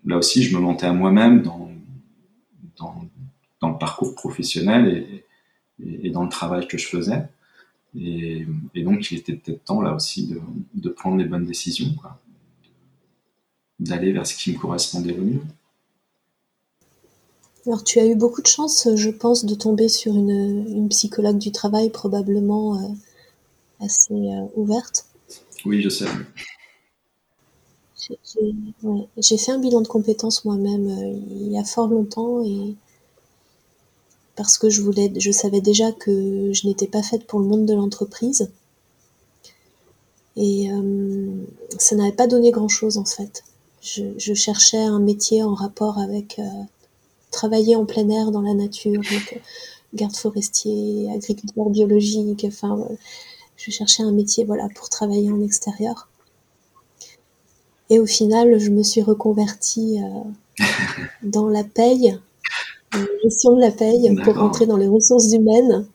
là aussi, je me mentais à moi-même dans, dans, dans, le parcours professionnel et, dans le travail que je faisais. Et, et donc, il était peut-être temps là aussi de, de prendre les bonnes décisions, d'aller vers ce qui me correspondait le mieux. Alors, tu as eu beaucoup de chance, je pense, de tomber sur une, une psychologue du travail probablement euh, assez euh, ouverte. Oui, je sais. J'ai fait un bilan de compétences moi-même euh, il y a fort longtemps et parce que je voulais, je savais déjà que je n'étais pas faite pour le monde de l'entreprise et euh, ça n'avait pas donné grand-chose en fait. Je, cherchais un métier en rapport avec euh, travailler en plein air dans la nature, donc garde forestier, agriculteur biologique, enfin je cherchais un métier voilà pour travailler en extérieur. Et au final, je me suis reconvertie euh, dans la paye, gestion de la paye, pour rentrer dans les ressources humaines,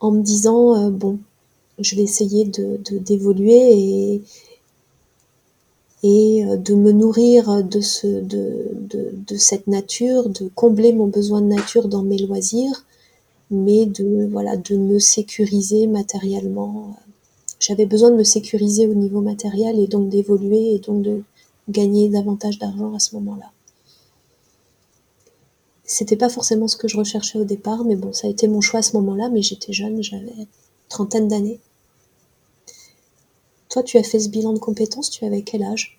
en me disant euh, bon, je vais essayer de d'évoluer et et euh, de me nourrir de ce de, de, de cette nature, de combler mon besoin de nature dans mes loisirs, mais de voilà de me sécuriser matériellement j'avais besoin de me sécuriser au niveau matériel et donc d'évoluer et donc de gagner davantage d'argent à ce moment-là. C'était pas forcément ce que je recherchais au départ, mais bon, ça a été mon choix à ce moment-là, mais j'étais jeune, j'avais trentaine d'années. Toi, tu as fait ce bilan de compétences, tu avais quel âge?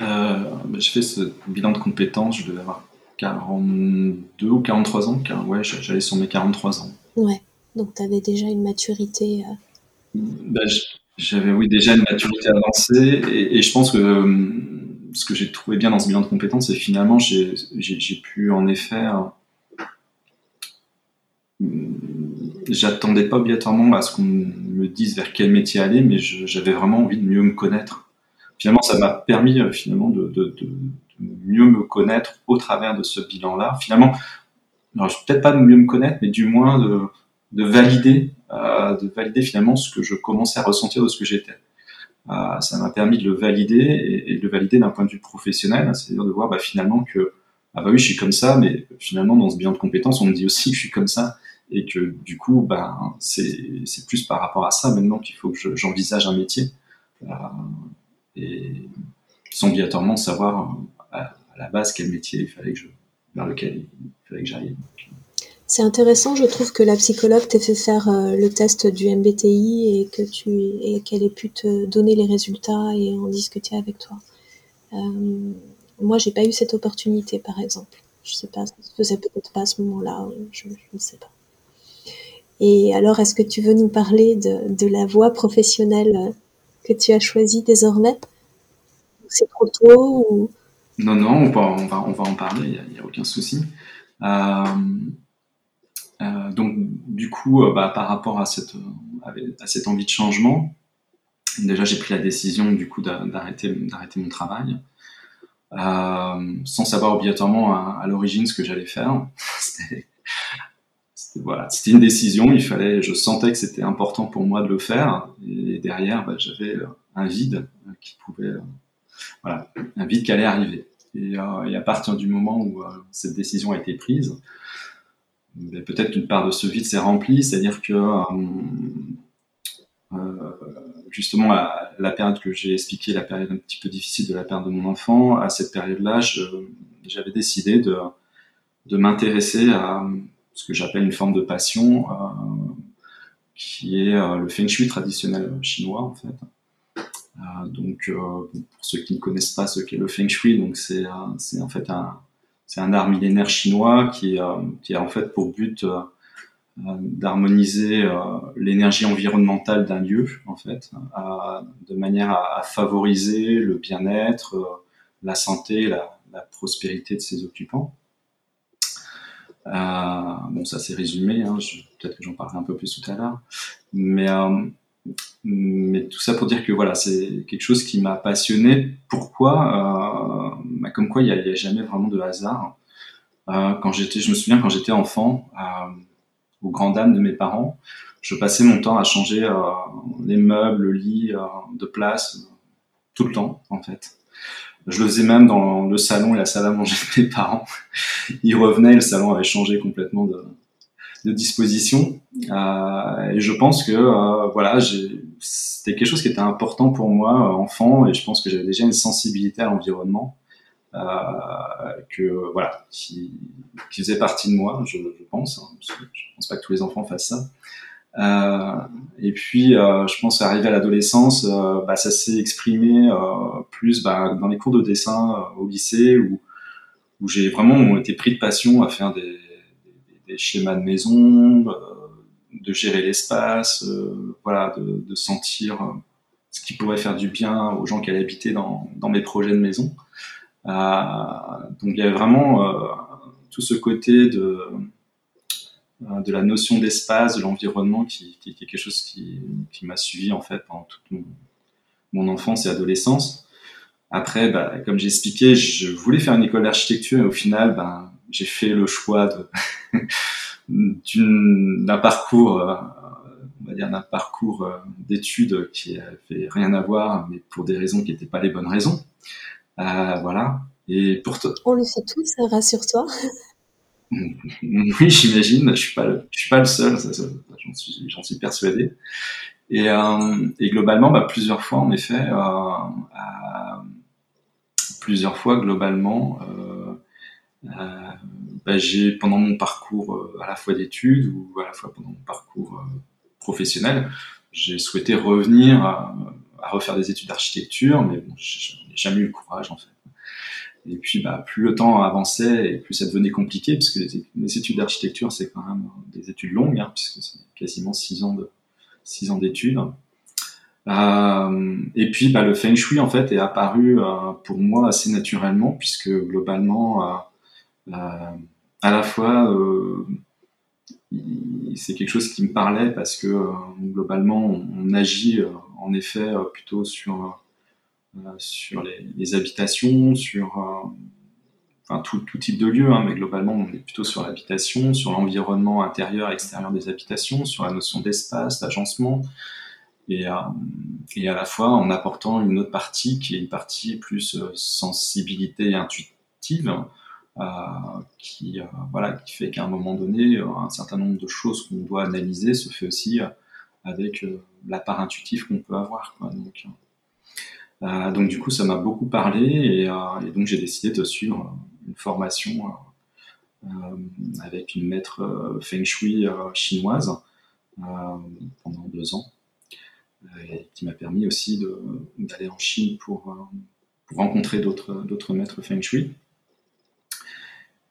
Euh, bah, J'ai fait ce bilan de compétences, je devais avoir 42 ou 43 ans, car ouais, j'allais sur mes 43 ans. Ouais, donc tu avais déjà une maturité. Euh, bah, J'avais oui déjà une maturité avancée et, je pense que euh, ce que j'ai trouvé bien dans ce bilan de compétences, c'est finalement j'ai pu en effet euh, j'attendais pas obligatoirement à ce qu'on me dise vers quel métier aller, mais j'avais vraiment envie de mieux me connaître. Finalement, ça m'a permis euh, finalement de, mieux me connaître au travers de ce bilan-là. Finalement, peut-être pas de mieux me connaître, mais du moins de, de valider, euh, de valider finalement ce que je commençais à ressentir de ce que j'étais. Euh, ça m'a permis de le valider et, de le valider d'un point de vue professionnel, c'est-à-dire de voir bah, finalement que ah bah oui je suis comme ça, mais finalement dans ce bilan de compétences on me dit aussi que je suis comme ça et que du coup bah c'est plus par rapport à ça maintenant qu'il faut que j'envisage un métier euh, et sans obligatoirement savoir à, la base quel métier il fallait que je vers lequel il fallait que j'aille. C'est intéressant, je trouve que la psychologue t'ait fait faire euh, le test du MBTI et que tu et qu'elle ait pu te donner les résultats et en discuter avec toi. Euh, moi, j'ai pas eu cette opportunité, par exemple. Je sais pas, ça se faisait peut-être pas à ce moment-là, je, ne sais pas. Et alors, est-ce que tu veux nous parler de, la voie professionnelle que tu as choisie désormais? C'est trop tôt. Non, non, on va, on va, on va en parler, il n'y a, aucun souci. Euh, euh, donc, du coup, euh, bah, par rapport à cette, à cette envie de changement, déjà j'ai pris la décision du coup d'arrêter mon travail euh, sans savoir obligatoirement à, l'origine ce que j'allais faire c'était voilà, c'était une décision. Il fallait, je sentais que c'était important pour moi de le faire. Et derrière, bah, j'avais un vide qui pouvait, voilà, un vide qui allait arriver. Et, à partir du moment où cette décision a été prise, peut-être qu'une part de ce vide s'est remplie, c'est-à-dire que euh, justement à la période que j'ai expliqué, la période un petit peu difficile de la perte de mon enfant, à cette période-là, j'avais décidé de, m'intéresser à ce que j'appelle une forme de passion, euh, qui est euh, le feng shui traditionnel chinois en fait. Euh, donc, euh, pour ceux qui ne connaissent pas ce qu'est le feng shui, donc c'est en fait un c'est un art millénaire chinois qui qui a en fait pour but euh, d'harmoniser euh, l'énergie environnementale d'un lieu, en fait, de manière à, favoriser le bien-être, euh, la santé, la, la, prospérité de ses occupants. bon, ça c'est résumé, hein, peut-être que j'en parlerai un peu plus tout à l'heure, mais mais tout ça pour dire que voilà, c'est quelque chose qui m'a passionné. Pourquoi? Euh, bah, Comme quoi, il n'y a, jamais vraiment de hasard. Euh, quand j'étais, je me souviens quand j'étais enfant, euh, aux grandes dames de mes parents. Je passais mon temps à changer euh, les meubles, le lit de place tout le temps en fait. Je le faisais même dans le salon et la salle à manger de mes parents. Ils revenaient, le salon avait changé complètement de, disposition. Et je pense que voilà, c'était quelque chose qui était important pour moi enfant, et je pense que j'avais déjà une sensibilité à l'environnement. Euh, que voilà, qui, qui, faisait partie de moi, je, je pense. Hein, parce que je pense pas que tous les enfants fassent ça. Euh, et puis, euh, je pense arrivé à l'adolescence, euh, bah, ça s'est exprimé euh, plus bah, dans les cours de dessin au lycée, où, où j'ai vraiment été pris de passion à faire des, des, des schémas de maison, de gérer l'espace, voilà, de, de, sentir ce qui pourrait faire du bien aux gens qui allaient habiter dans, dans mes projets de maison. Euh, donc il y avait vraiment euh, tout ce côté de euh, de la notion d'espace, de l'environnement, qui, qui, est quelque chose qui, m'a suivi en fait pendant toute mon, enfance et adolescence. Après, bah, comme j'ai expliqué, je voulais faire une école d'architecture et au final, bah, j'ai fait le choix d'un parcours, on va dire d'un parcours d'études qui avait rien à voir, mais pour des raisons qui n'étaient pas les bonnes raisons. Euh, voilà. Et pour toi. On le fait tous, ça rassure-toi. oui, j'imagine. Je suis pas, le, je suis pas le seul. J'en suis, persuadé. Et, euh, et globalement, bah, plusieurs fois, en effet, euh, plusieurs fois globalement, euh, bah, j'ai pendant mon parcours à la fois d'études ou à la fois pendant mon parcours professionnel, j'ai souhaité revenir à, refaire des études d'architecture, mais bon, jamais eu le courage en fait. Et puis, bah, plus le temps avançait et plus ça devenait compliqué, puisque les, les études d'architecture, c'est quand même des études longues, hein, puisque c'est quasiment six ans de six ans d'études. Euh, et puis, bah, le feng shui en fait est apparu euh, pour moi assez naturellement, puisque globalement, euh, à la fois c'est quelque chose qui me parlait parce que globalement on agit en effet plutôt sur euh, sur les, habitations, sur euh, enfin, tout, tout, type de lieu, hein, mais globalement, on est plutôt sur l'habitation, sur l'environnement intérieur et extérieur des habitations, sur la notion d'espace, d'agencement, et, euh, et, à la fois en apportant une autre partie qui est une partie plus euh, sensibilité intuitive, euh, qui, euh, voilà, qui fait qu'à un moment donné, un certain nombre de choses qu'on doit analyser se fait aussi avec la part intuitive qu'on peut avoir. Donc, euh, donc du coup, ça m'a beaucoup parlé et, euh, donc j'ai décidé de suivre une formation euh, avec une maître feng shui chinoise pendant deux ans, qui m'a permis aussi d'aller en Chine pour rencontrer d'autres maîtres feng shui.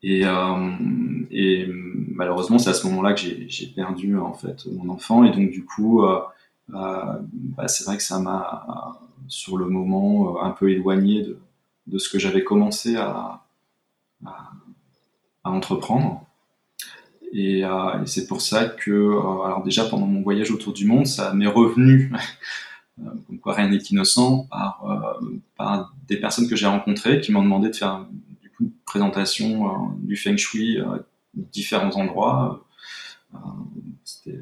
Et, euh, et, malheureusement, c'est à ce moment-là que j'ai perdu en fait mon enfant. Et donc du coup, euh, euh, bah, c'est vrai que ça m'a sur le moment un peu éloigné de, ce que j'avais commencé à, entreprendre. Et, c'est pour ça que, alors déjà pendant mon voyage autour du monde, ça m'est revenu, comme quoi rien n'est innocent, par, des personnes que j'ai rencontrées qui m'ont demandé de faire présentation du feng shui à différents endroits, c'était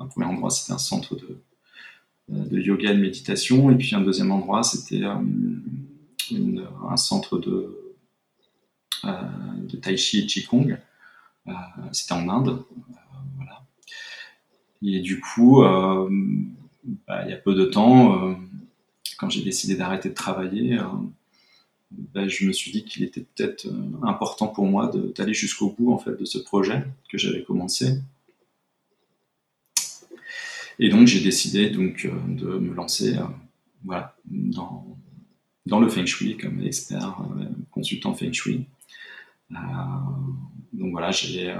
un premier endroit, c'était un centre de, yoga et de méditation, et puis un deuxième endroit, c'était un centre de, tai chi et qigong. c'était en Inde. Et du coup, bah, il y a peu de temps, quand j'ai décidé d'arrêter de travailler, ben, je me suis dit qu'il était peut-être euh, important pour moi d'aller jusqu'au bout en fait de ce projet que j'avais commencé. Et donc j'ai décidé donc euh, de me lancer euh, voilà, dans, le Feng Shui comme expert consultant Feng Shui. donc voilà, j'ai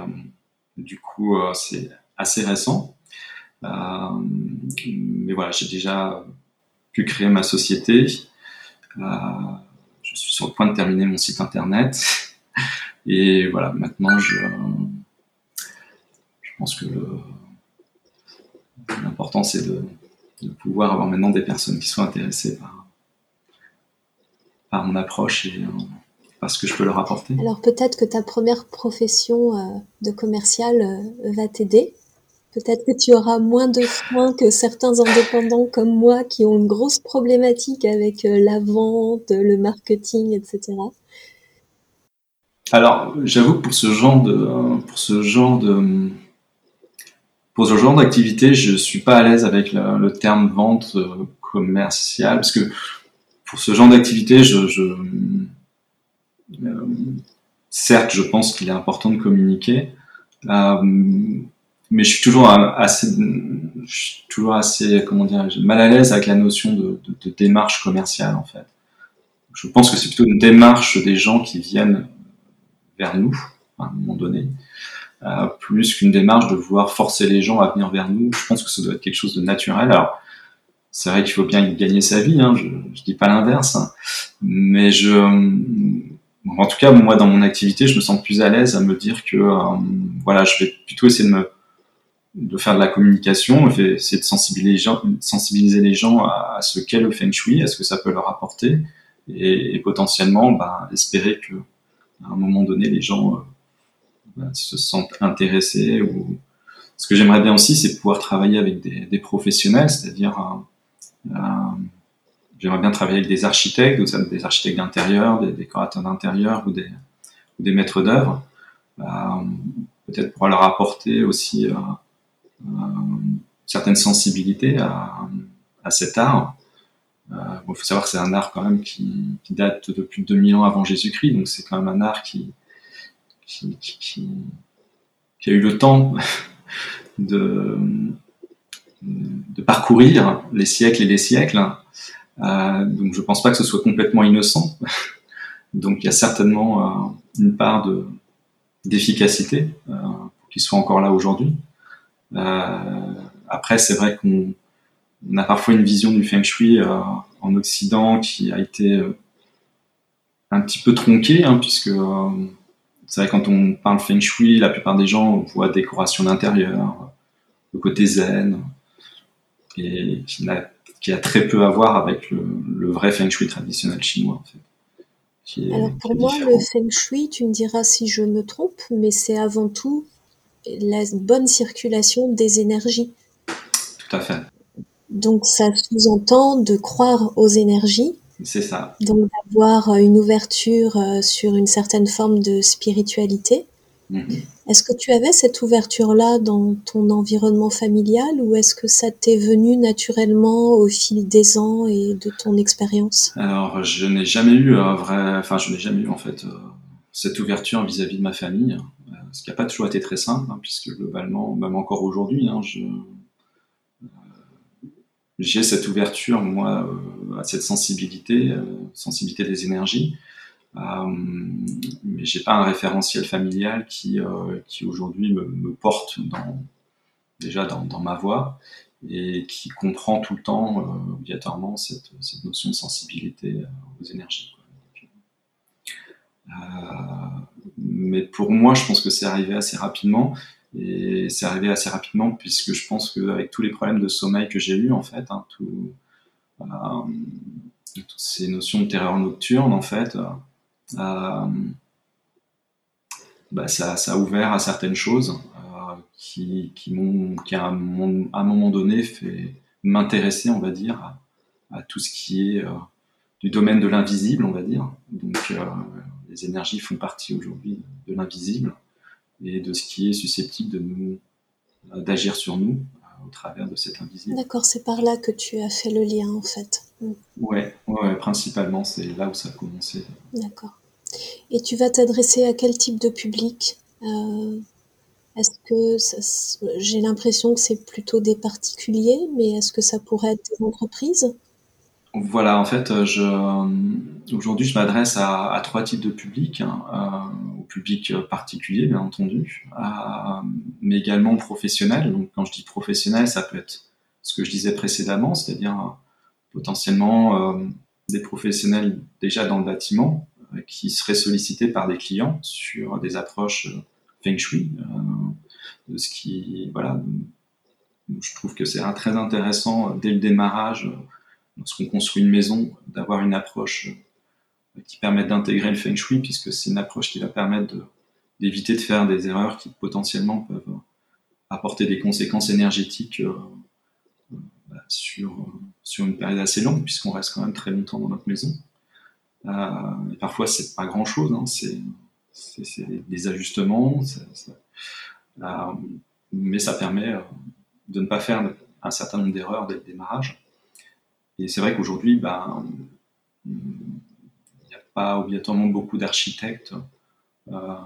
du coup c'est assez récent, mais voilà j'ai déjà pu créer ma société je suis sur le point de terminer mon site internet. Et voilà, maintenant, je, je pense que l'important, c'est de, pouvoir avoir maintenant des personnes qui soient intéressées par, par mon approche et euh, par ce que je peux leur apporter. Alors peut-être que ta première profession euh, de commercial euh, va t'aider Peut-être que tu auras moins de freins que certains indépendants comme moi qui ont une grosse problématique avec euh, la vente, le marketing, etc. Alors, j'avoue que pour ce genre de, pour ce genre de, pour ce genre d'activité, je suis pas à l'aise avec le, terme vente euh, commerciale parce que pour ce genre d'activité, euh, certes, je pense qu'il est important de communiquer. Mais je suis toujours assez, je suis toujours assez, comment dire, mal à l'aise avec la notion de, démarche commerciale en fait. Je pense que c'est plutôt une démarche des gens qui viennent vers nous à un moment donné, euh, plus qu'une démarche de vouloir forcer les gens à venir vers nous. Je pense que ça doit être quelque chose de naturel. Alors, c'est vrai qu'il faut bien gagner sa vie, hein, je, je dis pas l'inverse, mais je, en tout cas, moi, dans mon activité, je me sens plus à l'aise à me dire que, euh, voilà, je vais plutôt essayer de me de faire de la communication, c'est de sensibiliser les gens, à, ce qu'est le feng shui, à ce que ça peut leur apporter, et, potentiellement ben, espérer que à un moment donné les gens euh, ben, se sentent intéressés. Ce que j'aimerais bien aussi, c'est pouvoir travailler avec des, professionnels, c'est-à-dire euh, euh, j'aimerais bien travailler avec des architectes, des architectes d'intérieur, des décorateurs d'intérieur ou des maîtres d'œuvre, peut-être pour leur apporter aussi certaine sensibilité à, à cet art. Il euh, faut savoir que c'est un art quand même qui, qui, date de plus de 2000 ans avant Jésus-Christ, donc c'est quand même un art qui, qui, qui, qui a eu le temps de, parcourir les siècles et les siècles. Euh, donc je pense pas que ce soit complètement innocent. donc il y a certainement euh, une part de d'efficacité euh, qu'il soit encore là aujourd'hui. Euh, après, c'est vrai qu'on a parfois une vision du feng shui euh, en Occident qui a été euh, un petit peu tronquée, hein, puisque c'est vrai quand on parle feng shui, la plupart des gens voient décoration d'intérieur, le côté zen, et qui a, qui a, très peu à voir avec le, le, vrai feng shui traditionnel chinois. En fait, Alors pour moi, le feng shui, tu me diras si je me trompe, mais c'est avant tout la bonne circulation des énergies. Tout à fait. Donc ça sous-entend de croire aux énergies. C'est ça. Donc d'avoir une ouverture euh, sur une certaine forme de spiritualité. Mm-hmm. Est-ce que tu avais cette ouverture-là dans ton environnement familial ou est-ce que ça t'est venu naturellement au fil des ans et de ton expérience? Alors, je n'ai jamais eu un vrai, enfin, je n'ai jamais eu en fait euh, cette ouverture vis-à-vis de ma famille ce qui n'a pas toujours été très simple, hein, puisque globalement, même encore aujourd'hui, hein, euh, j'ai cette ouverture, moi, euh, à cette sensibilité, euh, sensibilité des énergies, mais j'ai pas un référentiel familial qui, qui aujourd'hui me, porte déjà dans, ma voix et qui comprend tout le temps obligatoirement cette notion de sensibilité aux énergies. Mais pour moi, je pense que c'est arrivé assez rapidement. Et c'est arrivé assez rapidement puisque je pense qu'avec tous les problèmes de sommeil que j'ai eu en fait, hein, euh, toutes ces notions de terreur nocturne, en fait, euh, bah, ça, a ouvert à certaines choses qui, m'ont, qui à un, moment, donné fait m'intéresser, on va dire, à, tout ce qui est du domaine de l'invisible, on va dire. Les énergies font partie aujourd'hui de l'invisible et de ce qui est susceptible de nous d'agir sur nous au travers de cet invisible. D'accord, c'est par là que tu as fait le lien en fait. Mm. Ouais, ouais, principalement, c'est là où ça a commencé. D'accord. Et tu vas t'adresser à quel type de public euh, Est-ce que j'ai l'impression que c'est plutôt des particuliers, mais est-ce que ça pourrait être des entreprises? Voilà, en fait, euh, euh, aujourd'hui, je m'adresse à, trois types de publics. Hein, euh, au public particulier, bien entendu, mais également professionnel. Donc, quand je dis professionnel, ça peut être ce que je disais précédemment, c'est-à-dire potentiellement des professionnels déjà dans le bâtiment qui seraient sollicités par des clients sur des approches feng shui, ce qui, voilà, je trouve que c'est très intéressant dès le démarrage lorsqu'on construit une maison, d'avoir une approche euh, qui permette d'intégrer le feng shui, puisque c'est une approche qui va permettre d'éviter de, faire des erreurs qui potentiellement peuvent euh, apporter des conséquences énergétiques euh, bah, sur, sur une période assez longue, puisqu'on reste quand même très longtemps dans notre maison. et parfois, c'est pas grand-chose, hein, c'est des ajustements, mais ça permet de ne pas faire un certain nombre d'erreurs dès le démarrage. Et c'est vrai qu'aujourd'hui, ben, il n'y a pas obligatoirement beaucoup d'architectes euh,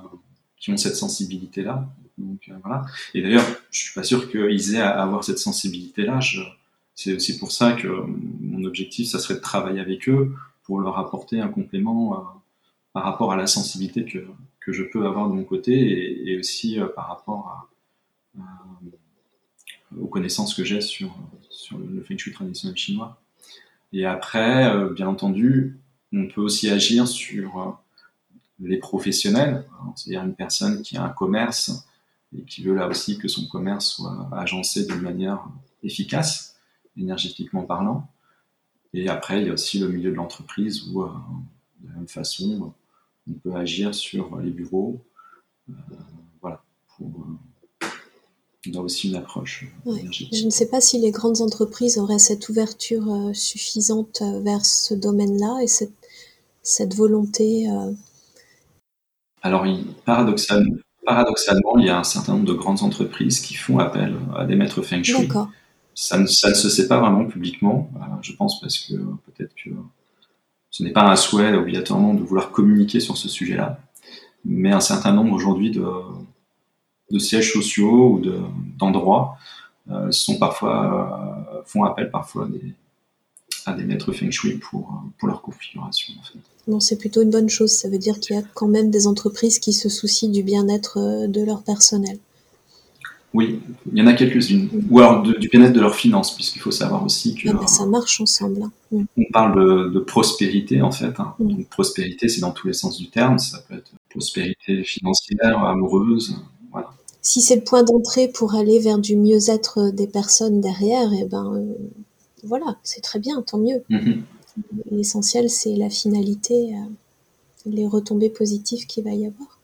qui ont cette sensibilité-là. Euh. Et d'ailleurs, je suis pas sûr qu'ils aient à avoir cette sensibilité-là. C'est aussi pour ça que mon objectif, ça serait de travailler avec eux pour leur apporter un complément euh, par rapport à la sensibilité que, que je peux avoir de mon côté et, aussi par rapport aux connaissances que j'ai sur, sur le feng shui traditionnel chinois. Et après, euh, bien entendu, on peut aussi agir sur euh, les professionnels, hein, c'est-à-dire une personne qui a un commerce et qui veut là aussi que son commerce soit agencé d'une manière efficace, énergétiquement parlant. Et après, il y a aussi le milieu de l'entreprise où, euh, de la même façon, on peut agir sur les bureaux, voilà, on a aussi une approche euh, Je ne sais pas si les grandes entreprises auraient cette ouverture euh, suffisante euh, vers ce domaine-là et cette, cette volonté. Alors, paradoxalement, paradoxalement, il y a un certain nombre de grandes entreprises qui font appel à des maîtres feng shui. Ça ne, ça ne se sait pas vraiment publiquement, je pense, parce que peut-être que ce n'est pas un souhait obligatoirement de vouloir communiquer sur ce sujet-là, mais un certain nombre aujourd'hui de, de sièges sociaux ou d'endroits euh, sont parfois euh, font appel parfois à des maîtres feng shui pour, pour leur configuration. En fait. Non, c'est plutôt une bonne chose. Ça veut dire qu'il y a quand même des entreprises qui se soucient du bien-être euh, de leur personnel. Oui, il y en a quelques-unes. Ou alors du bien-être de leurs finances, puisqu'il faut savoir aussi que. Ah ben, ça marche ensemble. Hein. Mm. On parle de, prospérité, en fait. Hein. Mm. Donc, prospérité, c'est dans tous les sens du terme. Ça peut être prospérité financière, amoureuse, si c'est le point d'entrée pour aller vers du mieux-être des personnes derrière, et eh ben euh, voilà, c'est très bien, tant mieux. Mm-hmm. L'essentiel, c'est la finalité, euh, les retombées positives qu'il va y avoir.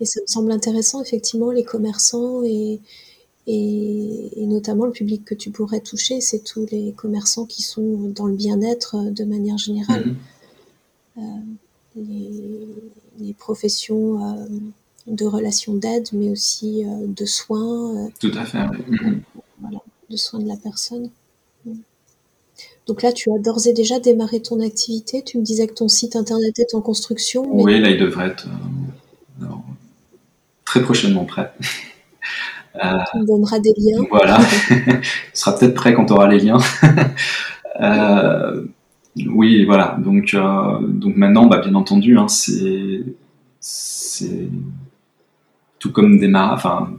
Et ça me semble intéressant, effectivement, les commerçants et, et, notamment le public que tu pourrais toucher, c'est tous les commerçants qui sont dans le bien-être de manière générale. Euh, les, les, professions de relations d'aide, mais aussi euh, de soins. Euh, Tout à fait. Voilà, de soins de la personne. Donc là, tu as d'ores et déjà démarré ton activité. Tu me disais que ton site internet est en construction. Oui, là, il devrait être euh, très prochainement prêt. tu me donneras des liens. Voilà. Il sera peut-être prêt quand tu auras les liens. oui, voilà. Donc, donc maintenant, bah, bien entendu, hein, c'est tout comme démarrage, enfin,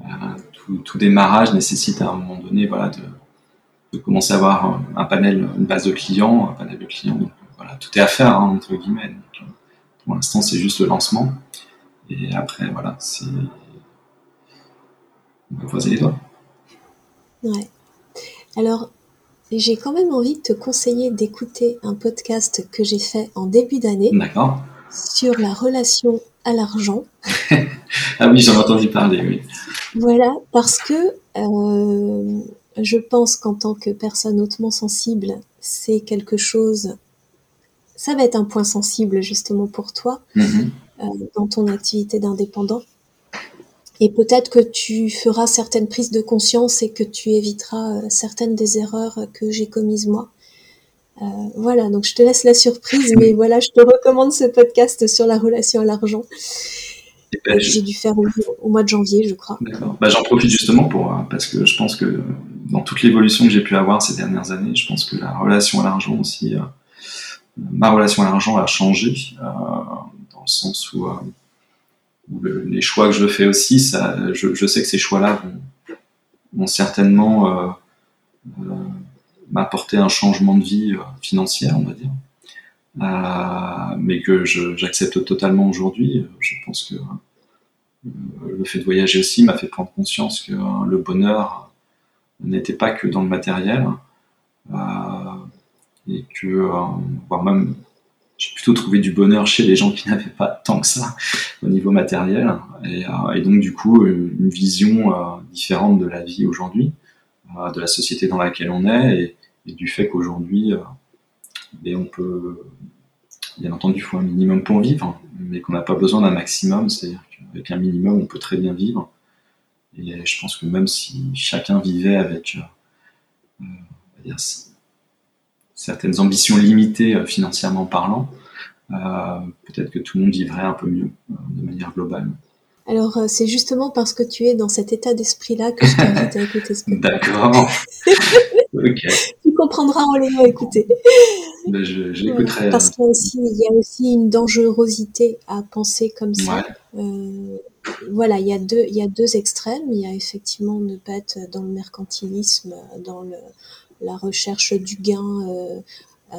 euh, tout, démarrage nécessite à un moment donné, voilà, de, commencer à avoir un, panel, une base de clients, un panel de clients. Donc, voilà, tout est à faire hein, entre guillemets. Pour l'instant, c'est juste le lancement. Et après, voilà, c'est on va croiser les doigts. Ouais. Alors, j'ai quand même envie de te conseiller d'écouter un podcast que j'ai fait en début d'année. D'accord. Sur la relation à l'argent. ah oui, j'en ai entendu parler, oui. Voilà, parce que euh, je pense qu'en tant que personne hautement sensible, c'est quelque chose. Ça va être un point sensible justement pour toi Mhm. euh, dans ton activité d'indépendant. Et peut-être que tu feras certaines prises de conscience et que tu éviteras euh, certaines des erreurs que j'ai commises moi. Euh, voilà, donc je te laisse la surprise, mais voilà, je te recommande ce podcast sur la relation à l'argent ben, j'ai dû faire au, au mois de janvier, je crois. D'accord. Bah, j'en profite justement pour, euh, parce que je pense que dans toute l'évolution que j'ai pu avoir ces dernières années, je pense que la relation à l'argent aussi, euh, ma relation à l'argent a changé, euh, dans le sens où, où le- les choix que je fais aussi, ça, je, je sais que ces choix-là vont, vont certainement m'apporter un changement de vie euh, financière, on va dire. Euh, mais que j'accepte totalement aujourd'hui. Je pense que euh, le fait de voyager aussi m'a fait prendre conscience que euh, le bonheur n'était pas que dans le matériel euh, et que euh, voire même j'ai plutôt trouvé du bonheur chez les gens qui n'avaient pas tant que ça au niveau matériel et, euh, donc du coup une, vision euh, différente de la vie aujourd'hui euh, de la société dans laquelle on est et, du fait qu'aujourd'hui euh, ben, on peut bien entendu il faut un minimum pour vivre mais qu'on n'a pas besoin d'un maximum c'est-à-dire qu'avec un minimum on peut très bien vivre et je pense que même si chacun vivait avec euh, certaines ambitions limitées euh, financièrement parlant, peut-être que tout le monde vivrait un peu mieux de manière globale. Alors, euh, c'est justement parce que tu es dans cet état d'esprit-là que je t'invite à écouter ce podcast. D'accord. ok. Tu comprendras en l'ayant écouté. Ben, je, je l'écouterai. Parce qu'il y a aussi, il y a aussi une dangerosité à penser comme ça. Ouais. Euh, voilà, il y a deux, il y a deux extrêmes. Il y a effectivement ne pas être dans le mercantilisme, dans le, la recherche du gain euh, euh,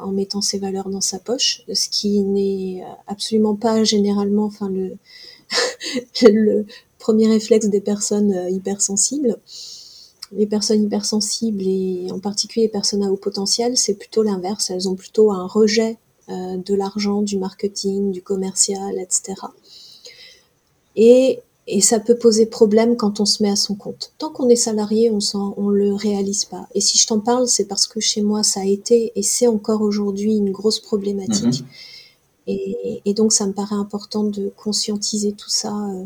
en mettant ses valeurs dans sa poche, ce qui n'est absolument pas généralement, enfin le, le premier réflexe des personnes euh, hypersensibles. Les personnes hypersensibles et en particulier les personnes à haut potentiel, c'est plutôt l'inverse. Elles ont plutôt un rejet euh, de l'argent, du marketing, du commercial, etc. Et, et ça peut poser problème quand on se met à son compte. Tant qu'on est salarié, on on le réalise pas. Et si je t'en parle, c'est parce que chez moi, ça a été et c'est encore aujourd'hui une grosse problématique. Mhm. Et, et donc, ça me paraît important de conscientiser tout ça euh,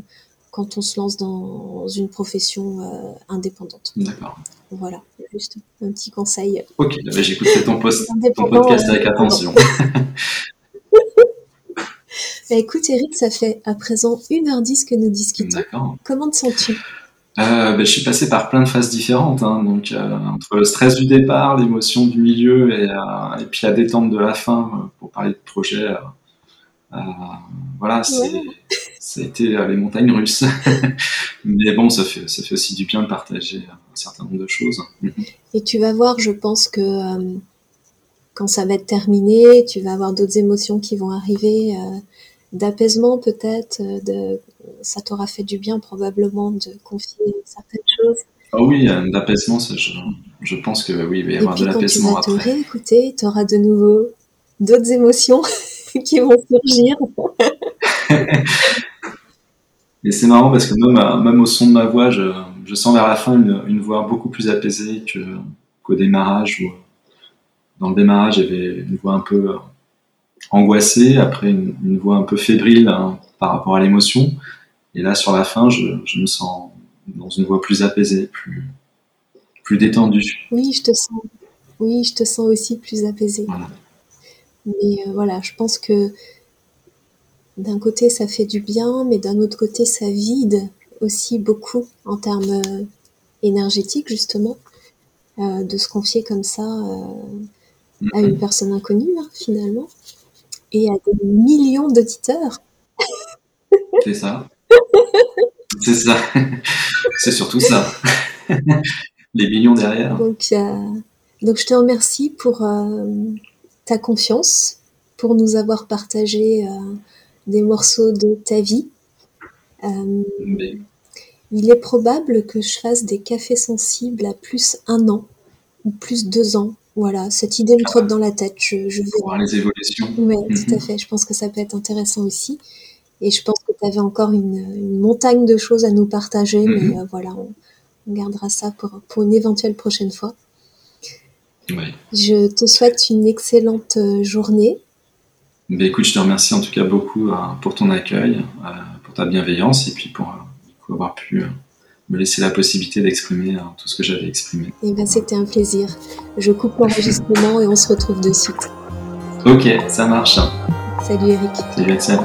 quand on se lance dans une profession euh, indépendante. D'accord. Voilà, juste un petit conseil. Ok, j'écouterai ton, post- ton Indépendant, podcast euh, avec attention. Bah, écoute, Eric, ça fait à présent 1h10 que nous discutons. D'accord. Comment te sens-tu? Euh, ben, je suis passé par plein de phases différentes, hein, donc euh, entre le stress du départ, l'émotion du milieu et, euh, et puis la détente de la fin euh, pour parler de projet. Euh, euh, voilà, Ouais. ça a été euh, les montagnes russes. Mais bon, ça fait, ça fait aussi du bien de partager un certain nombre de choses. Et tu vas voir, je pense que euh, quand ça va être terminé, tu vas avoir d'autres émotions qui vont arriver, euh, d'apaisement peut-être, euh, de, ça t'aura fait du bien probablement de confier certaines choses. Ah oui, euh, d'apaisement, je, je pense que oui, il va y Et avoir puis de tu l'apaisement vas te après. réécouter, tu auras de nouveau d'autres émotions qui vont surgir. Et c'est marrant parce que même, euh, même au son de ma voix, je, je sens vers la fin une, une voix beaucoup plus apaisée qu'au démarrage. Où, euh, dans le démarrage, j'avais une voix un peu euh, angoissée, après une, une voix un peu fébrile hein, par rapport à l'émotion. Et là, sur la fin, je, je me sens dans une voix plus apaisée, plus, plus détendue. Oui, je te sens. Oui, je te sens aussi plus apaisée. Voilà. Mais euh, voilà, je pense que d'un côté ça fait du bien, mais d'un autre côté ça vide aussi beaucoup en termes euh, énergétiques justement, euh, de se confier comme ça euh, à une personne inconnue hein, finalement, et à des millions d'auditeurs. C'est ça. C'est ça. C'est surtout ça. Les millions derrière. Donc, euh, donc je te remercie pour ta confiance, pour nous avoir partagé euh, des morceaux de ta vie. Euh, Mais il est probable que je fasse des cafés sensibles à plus un an ou plus deux ans. Voilà, cette idée me trotte dans la tête. Je, voir les évolutions. Ouais, tout à Mhm. fait. Je pense que ça peut être intéressant aussi. Et je pense que tu avais encore une, montagne de choses à nous partager, mais mhm. voilà, on, gardera ça pour, pour une éventuelle prochaine fois. Je te souhaite une excellente journée. Ben écoute, je te remercie en tout cas beaucoup pour ton accueil, pour ta bienveillance et puis pour, avoir pu me laisser la possibilité d'exprimer tout ce que j'avais exprimé. Eh ben, c'était un plaisir. Je coupe l'enregistrement et on se retrouve de suite. Ok, ça marche. Salut Eric. Salut Axel.